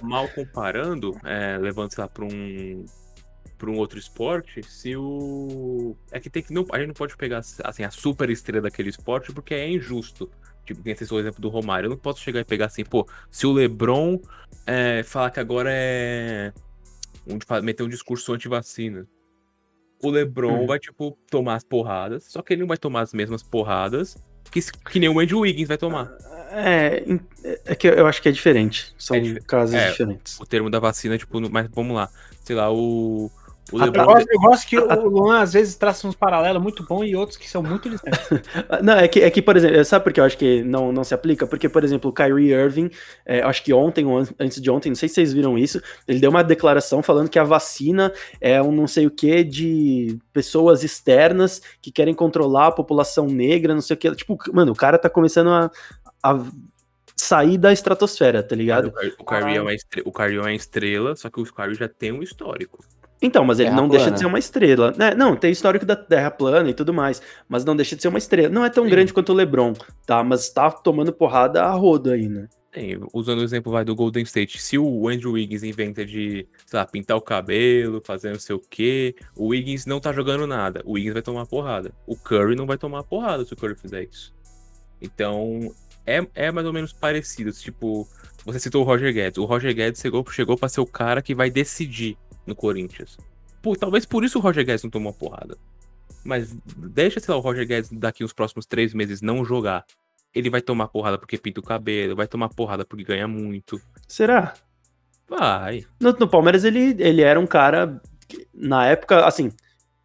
Mal comparando, é, levando lá para um para um outro esporte, se o é que tem que não a gente não pode pegar assim a super estrela daquele esporte porque é injusto. Tipo, tem esse exemplo do Romário. Eu não posso chegar e pegar assim, pô, se o Lebron é, falar que agora é. Um, meter um discurso anti-vacina. O Lebron Hum. vai, tipo, tomar as porradas, só que ele não vai tomar as mesmas porradas que, que nem o Andrew Wiggins vai tomar. É, é que eu acho que é diferente. São É casos é. diferentes. O termo da vacina, tipo, mas vamos lá. Sei lá, o. Eu gosto, eu gosto que o Luan às vezes traça uns paralelos muito bons e outros que são muito distantes. Ah, Não, é que, é que, por exemplo, sabe por que eu acho que não, não se aplica? Porque, por exemplo, o Kyrie Irving, é, acho que ontem ou an- antes de ontem, não sei se vocês viram isso, ele deu uma declaração falando que a vacina é um não sei o que de pessoas externas que querem controlar a população negra, não sei o que. Tipo, mano, o cara tá começando a, a sair da estratosfera, tá ligado? O Kyrie- Kyrie é uma estre- o Kyrie é uma estrela, só que o Kyrie já tem um histórico. Então, mas ele Terra não deixa plana. de ser uma estrela. né? Não, tem histórico da Terra plana e tudo mais, mas não deixa de ser uma estrela. Não é tão Sim. grande quanto o LeBron, tá? Mas tá tomando porrada a rodo aí, né? Tem, usando o exemplo vai do Golden State, se o Andrew Wiggins inventa de, sei lá, pintar o cabelo, fazer não sei o quê, o Wiggins não tá jogando nada, o Wiggins vai tomar porrada. O Curry não vai tomar porrada se o Curry fizer isso. Então, é, é mais ou menos parecido. Tipo, você citou o Roger Guedes. O Roger Guedes chegou, chegou pra ser o cara que vai decidir no Corinthians. Pô, talvez por isso o Roger Guedes não tomou porrada. Mas deixa, sei lá, o Roger Guedes daqui uns próximos três meses não jogar. Ele vai tomar porrada porque pinta o cabelo, vai tomar porrada porque ganha muito. Será? Vai. No, no Palmeiras ele, ele era um cara que, na época, assim,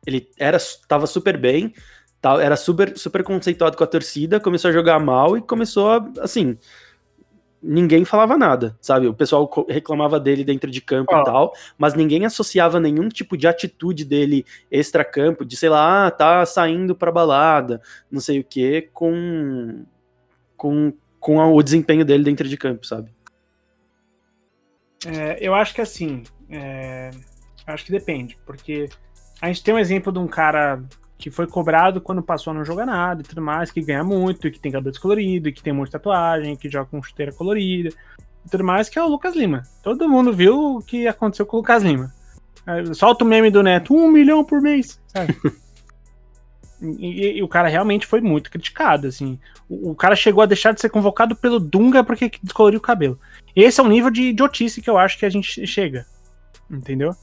ele era tava super bem, era super super conceituado com a torcida, começou a jogar mal e começou a, assim, ninguém falava nada, sabe? O pessoal reclamava dele dentro de campo Ó. e tal, mas ninguém associava nenhum tipo de atitude dele extra-campo, de sei lá, ah, tá saindo pra balada, não sei o que, com com com a- o desempenho dele dentro de campo, sabe? É, eu acho que assim, é, acho que depende, porque a gente tem um exemplo de um cara que foi cobrado quando passou a não jogar nada e tudo mais, que ganha muito, que tem cabelo descolorido, que tem um monte de tatuagem, que joga com chuteira colorida e tudo mais, que é o Lucas Lima. Todo mundo viu o que aconteceu com o Lucas Lima. É, Solta o meme do Neto, um milhão por mês, sabe? E, e- e o cara realmente foi muito criticado, assim. O, o cara chegou a deixar de ser convocado pelo Dunga porque descoloriu o cabelo. Esse é o nível de idiotice que eu acho que a gente chega. Entendeu?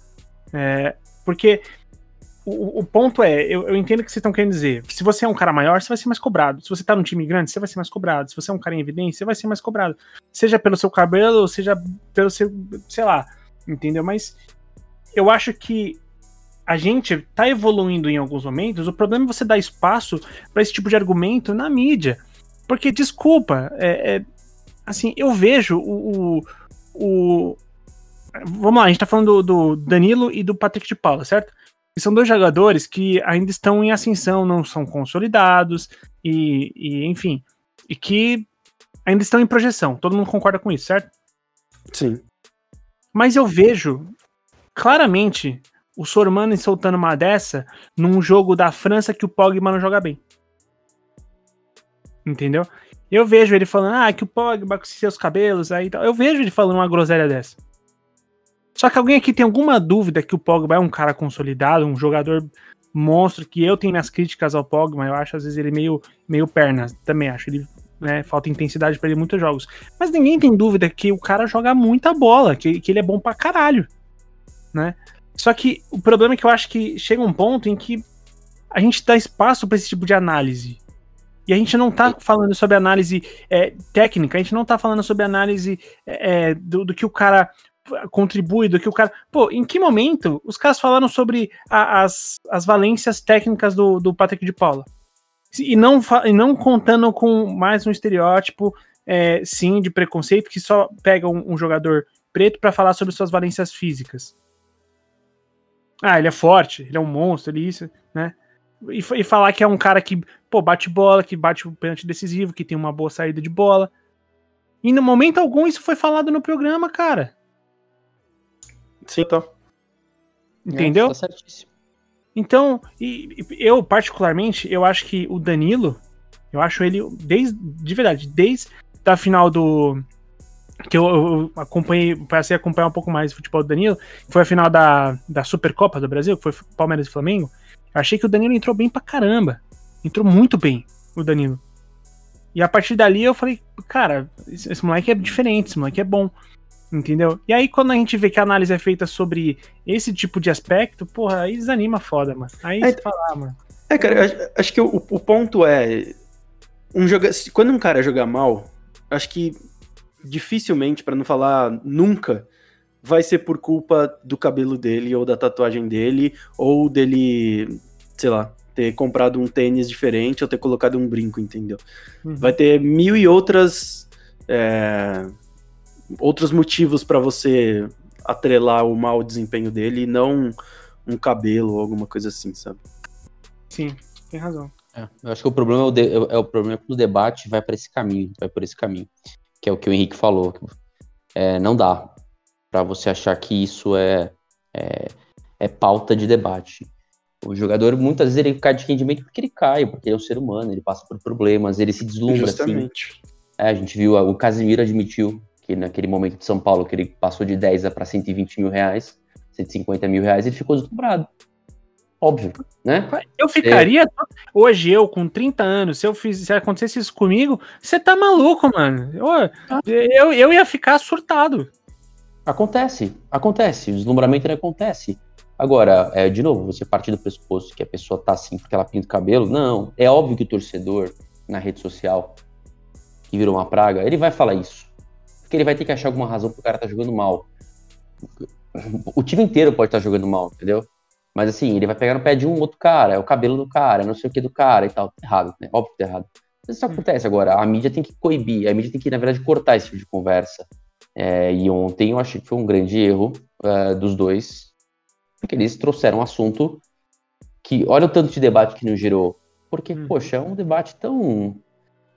É, porque o, o ponto é, eu, eu entendo o que vocês estão querendo dizer. Se você é um cara maior, você vai ser mais cobrado. Se você tá num time grande, você vai ser mais cobrado. Se você é um cara em evidência, você vai ser mais cobrado. Seja pelo seu cabelo, seja pelo seu. sei lá. Entendeu? Mas eu acho que a gente tá evoluindo em alguns momentos. O problema é você dar espaço para esse tipo de argumento na mídia. Porque, desculpa, é, é, assim, eu vejo o, o, o- Vamos lá, a gente tá falando do, do Danilo e do Patrick de Paula, certo? E são dois jogadores que ainda estão em ascensão, não são consolidados, e, e, enfim, e que ainda estão em projeção. Todo mundo concorda com isso, certo? Sim. Mas eu vejo claramente o Sormani soltando uma dessa num jogo da França que o Pogba não joga bem. Entendeu? Eu vejo ele falando, ah, que o Pogba com seus cabelos aí e tal. Eu vejo ele falando uma groselha dessa. Só que alguém aqui tem alguma dúvida que o Pogba é um cara consolidado, um jogador monstro, que eu tenho minhas críticas ao Pogba, eu acho às vezes ele meio, meio perna, também acho ele, né, falta intensidade pra ele em muitos jogos. Mas ninguém tem dúvida que o cara joga muita bola, que, que ele é bom pra caralho, né? Só que o problema é que eu acho que chega um ponto em que a gente dá espaço pra esse tipo de análise. E a gente não tá falando sobre análise é, técnica, a gente não tá falando sobre análise é, do, do que o cara contribui, do que o cara. Pô, em que momento os caras falaram sobre a- as, as valências técnicas do, do Patrick de Paula? E não, e não contando com mais um estereótipo, é, sim, de preconceito, que só pega um, um jogador preto pra falar sobre suas valências físicas. Ah, ele é forte, ele é um monstro, ele isso, né? E, e falar que é um cara que, pô, bate bola, que bate o pênalti decisivo, que tem uma boa saída de bola. E no momento algum isso foi falado no programa, cara. Sim, tá. Entendeu? É, tá certíssimo. Então, e- eu, particularmente, eu acho que o Danilo, eu acho ele, desde, de verdade, desde a final do. Que eu, eu acompanhei, passei a acompanhar um pouco mais o futebol do Danilo, que foi a final da, da Supercopa do Brasil, que foi Palmeiras e Flamengo. Eu achei que o Danilo entrou bem pra caramba. Entrou muito bem, o Danilo. E a partir dali eu falei, cara, esse, esse moleque é diferente, esse moleque é bom. Entendeu? E aí, quando a gente vê que a análise é feita sobre esse tipo de aspecto, porra, aí desanima foda, mano. Aí É, você fala, ah, mano. É, cara, acho- que o, o ponto é. Um joga... Quando um cara jogar mal, acho que dificilmente, pra não falar nunca, vai ser por culpa do cabelo dele, ou da tatuagem dele, ou dele, sei lá, ter comprado um tênis diferente ou ter colocado um brinco, entendeu? Uhum. Vai ter mil e outras. é, outros motivos pra você atrelar o mau desempenho dele e não um cabelo ou alguma coisa assim, sabe? Sim, tem razão. É, eu acho que o problema é o, de- é o problema que o debate vai para esse caminho, vai por esse caminho, que é o que o Henrique falou. é, não dá para você achar que isso é, é, é pauta de debate. O jogador muitas vezes ele cai de rendimento porque ele cai, porque ele é um ser humano, ele passa por problemas, ele se deslumbra assim. Justamente. É, a gente viu, o Casimiro admitiu que naquele momento de São Paulo, que ele passou de 10 para 120 mil reais, 150 mil reais, ele ficou deslumbrado. Óbvio, né? Eu ficaria. Hoje, eu, com 30 anos, se eu fiz, se acontecesse isso comigo, você tá maluco, mano. Eu, eu, eu ia ficar surtado. Acontece, acontece, o deslumbramento ele acontece. Agora, é, de novo, você partir do pressuposto que a pessoa tá assim porque ela pinta o cabelo, não. É óbvio que o torcedor na rede social, que virou uma praga, ele vai falar isso. Porque ele vai ter que achar alguma razão pro cara tá jogando mal. O time inteiro pode estar jogando mal, entendeu? Mas assim, ele vai pegar no pé de um outro cara, é o cabelo do cara, é não sei o que do cara e tal. Tá errado, né? Óbvio que tá errado. Mas isso acontece agora. A mídia tem que coibir, a mídia tem que, na verdade, cortar esse tipo de conversa. É, e ontem eu achei que foi um grande erro é, dos dois, porque eles trouxeram um assunto que, olha o tanto de debate que nos gerou. Porque, Hum. poxa, é um debate tão,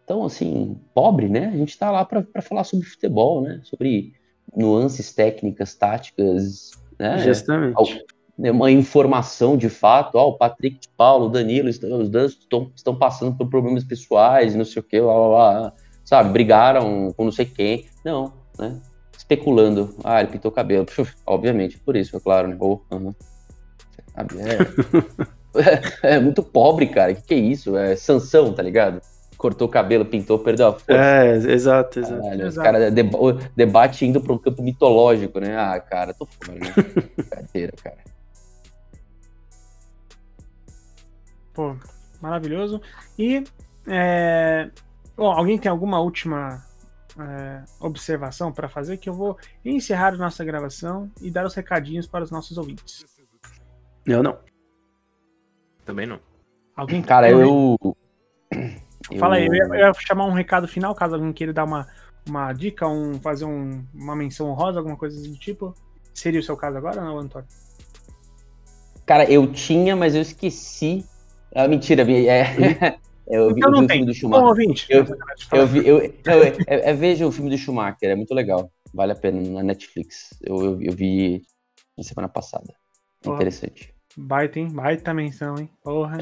tão assim, pobre, né? A gente tá lá para falar sobre futebol, né? Sobre nuances técnicas, táticas, né? Justamente. Né, uma informação de fato, ó, o Patrick de Paulo, o Danilo, os dois estão, estão passando por problemas pessoais, não sei o que, lá, lá, lá, sabe, brigaram com não sei quem, não, né, especulando, ah, ele pintou o cabelo, obviamente, por isso, é claro, né, oh, aham. Sabe, é, é muito pobre, cara, que que é isso, é Sansão, tá ligado? Cortou o cabelo, pintou, perdeu a força. É, exato, exato. Caralho, os Exato. deba o debate indo para um campo mitológico, né? Ah, cara, tô fora, né? Brincadeira, cara. Pô, maravilhoso. E. É... bom, alguém tem alguma última é, observação para fazer? Que eu vou encerrar a nossa gravação e dar os recadinhos para os nossos ouvintes. Eu não. Também não. Alguém Cara, eu. Fala aí, eu ia, eu ia chamar um recado final, caso alguém queira dar uma, uma dica, um, fazer um, uma menção honrosa, alguma coisa do tipo. Seria o seu caso agora, não, Antônio? Cara, eu tinha, mas eu esqueci. Ah, mentira, vi- é. eu vi, Então eu vi não o tem. filme do Bom, Schumacher. ouvinte. Eu- Eu vi, eu, eu, é- é- veja o filme do Schumacher, é muito legal. Vale a pena na Netflix. Eu, eu, eu vi na semana passada. É Porra. Interessante. Baita, hein? Baita menção, hein? Porra.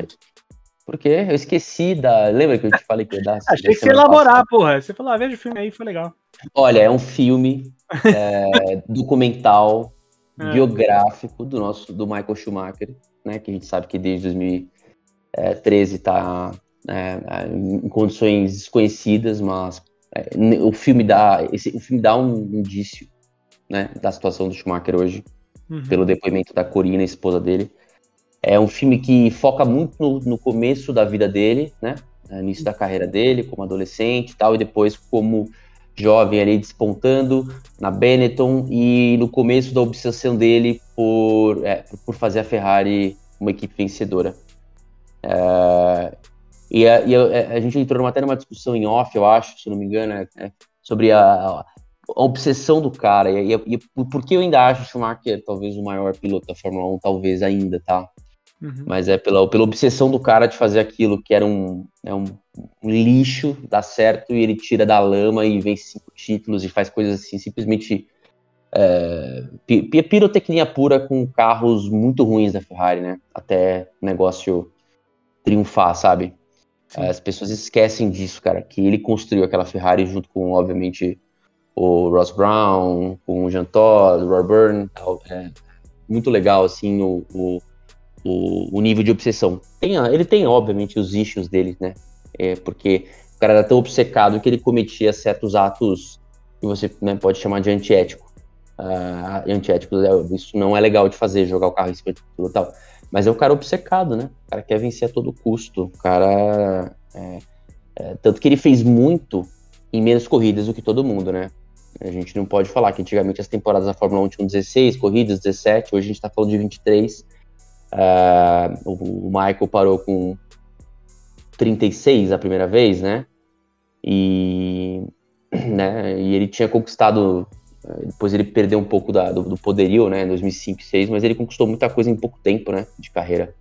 Porque eu esqueci da. Lembra que eu te falei que eu ia dar? Achei que você ia elaborar, porra. Você falou, ah, veja o filme aí, foi legal. Olha, é um filme é, documental, Ah. biográfico do nosso do Michael Schumacher, né? Que a gente sabe que desde 2013 está em condições desconhecidas, mas é, o filme dá esse, o filme dá um indício, né? Da situação do Schumacher hoje, Uhum. pelo depoimento da Corina, esposa dele. É um filme que foca muito no, no começo da vida dele, né? No início da carreira dele, como adolescente e tal, e depois como jovem ali despontando na Benetton e no começo da obsessão dele por, é, por fazer a Ferrari uma equipe vencedora. É, e a, e a- a gente entrou até numa discussão em off, eu acho, se não me engano, é, é, sobre a, a obsessão do cara. E, e, e por que eu ainda acho o Schumacher talvez o maior piloto da Fórmula 1, talvez ainda, tá? Uhum. Mas é pela, pela obsessão do cara de fazer aquilo que era um, é um, um lixo, dá certo, e ele tira da lama e vence cinco títulos e faz coisas assim, simplesmente é, pi- pi- pirotecnia pura com carros muito ruins da Ferrari, né? Até o negócio triunfar, sabe? Sim. As pessoas esquecem disso, cara, que ele construiu aquela Ferrari junto com, obviamente, o Ross Brown, com o Jean Todt, o Roy Byrne, tal. É muito legal, assim, o, o, o, o nível de obsessão. Tem, ele tem, obviamente, os issues dele, né? É, porque cara era tão obcecado que ele cometia certos atos que você né, pode chamar de antiético. Uh, antiético, é, isso não é legal de fazer, jogar o carro em cima e tal. Mas é o cara obcecado, né? O cara quer vencer a todo custo. O cara. É, é, tanto que ele fez muito em menos corridas do que todo mundo, né? A gente não pode falar que antigamente as temporadas da Fórmula 1 tinham 16 corridas, 17, hoje a gente está falando de 23. Uh, o, Michael parou com 36 a primeira vez, né? E, né, e ele tinha conquistado. Depois ele perdeu um pouco da, do, do, poderio, né? Em 2005 e 2006, mas ele conquistou muita coisa em pouco tempo, né? De carreira.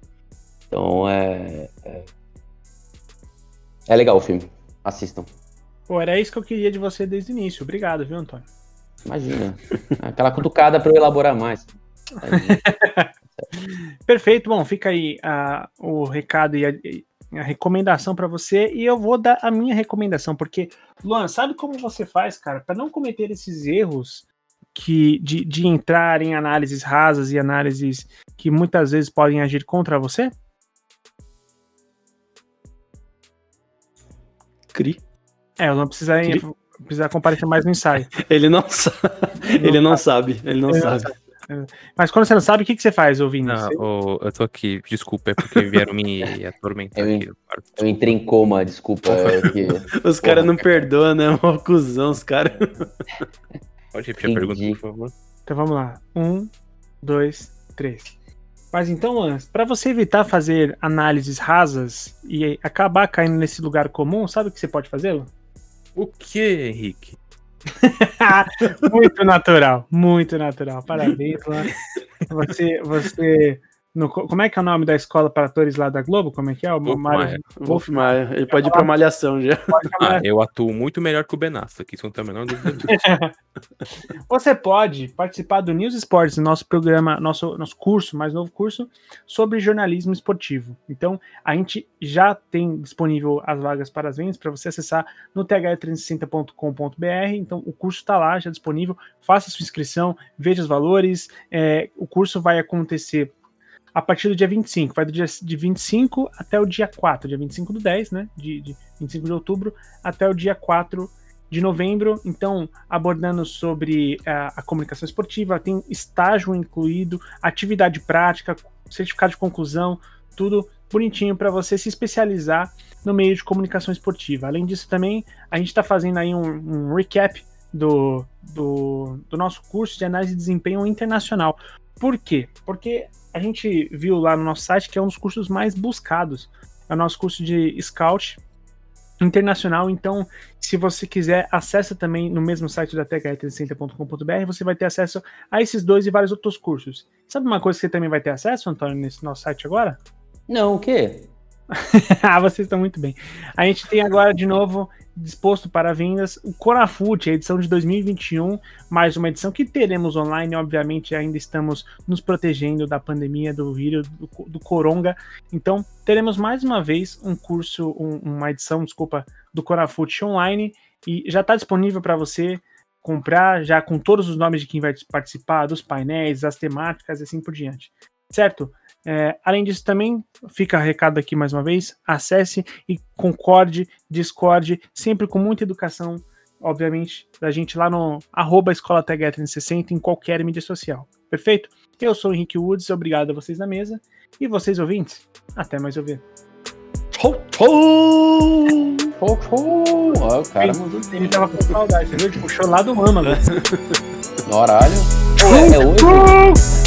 Então é. É, é legal o filme. Assistam. Pô, era isso que eu queria de você desde o início. Obrigado, viu, Antônio? Imagina. Aquela cutucada para eu elaborar mais. Perfeito. Bom, fica aí uh, o recado e a, a recomendação para você e eu vou dar a minha recomendação, porque, Luan, sabe como você faz, cara, para não cometer esses erros que de, de entrar em análises rasas e análises que muitas vezes podem agir contra você? Cri. É, eu não precisa, precisa comparecer mais no ensaio. ele não sabe. Ele não sabe. Ele não ele sabe. Não sabe. Mas quando você não sabe, o que, que você faz, ouvindo? Não, oh, eu tô aqui, desculpa, é porque vieram me atormentar eu, aqui. Eu entrei em coma, desculpa. É que... os caras não perdoam, né? Uma cuzão, os caras. Pode repetir a pergunta, por favor? Então vamos lá. Um, dois, três. Mas então, para você evitar fazer análises rasas e acabar caindo nesse lugar comum, sabe o que você pode fazer? O que, Henrique? muito natural, muito natural. Parabéns, Lance. Você, você no, como é que é o nome da escola para atores lá da Globo? Como é que é? O Wolf Maia. Wolf Maia. Ele pode ir para malhação já. Ah, eu atuo muito melhor que o Ben Affleck, isso não tem a menor dúvida Você pode participar do News Sports, nosso programa, nosso, nosso curso, mais novo curso, sobre jornalismo esportivo. Então, a gente já tem disponível as vagas para as vendas para você acessar no th360.com.br. Então, o curso está lá, já disponível. Faça sua inscrição, veja os valores. É, o curso vai acontecer a partir do dia 25. Vai do dia de 25 até o dia 4, dia 25 do 10, né? De, de 25 de outubro até o dia 4 de novembro. Então, abordando sobre a, a comunicação esportiva, tem estágio incluído, atividade prática, certificado de conclusão, tudo bonitinho para você se especializar no meio de comunicação esportiva. Além disso, também a gente está fazendo aí um, um recap do, do, do, nosso curso de análise de desempenho internacional. Por quê? Porque a gente viu lá no nosso site que é um dos cursos mais buscados. É o nosso curso de Scout internacional. Então, se você quiser, acessa também no mesmo site da th360.com.br, você vai ter acesso a esses dois e vários outros cursos. Sabe uma coisa que você também vai ter acesso, Antônio, nesse nosso site agora? Não, o quê? ah, vocês estão muito bem. A gente tem agora de novo disposto para vendas o Corafute, a edição de 2021, mais uma edição que teremos online, obviamente ainda estamos nos protegendo da pandemia do vírus do, do coronga. Então, teremos mais uma vez um curso, um, uma edição, desculpa, do Corafute online e já está disponível para você comprar já com todos os nomes de quem vai participar, dos painéis, das temáticas e assim por diante. Certo? É, além disso, também fica recado aqui mais uma vez: acesse e concorde, discorde, sempre com muita educação, obviamente, da gente lá no arroba Escola 360 em qualquer mídia social. Perfeito? Eu sou o Henrique Woods, obrigado a vocês na mesa. E vocês ouvintes, até mais ouvir. Tchau, tchau! Tchau, tchau! Ó, o cara mandou Ele tava com saudade, você viu? Puxou lá do âmago. no horário. Ué, é hoje?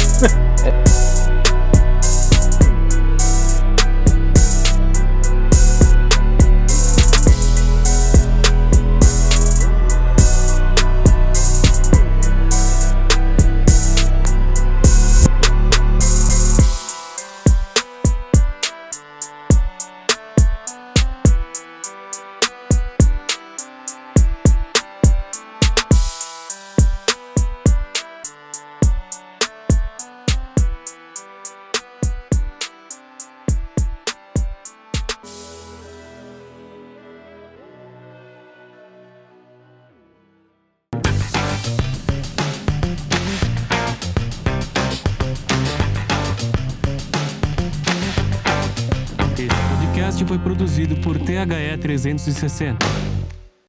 360.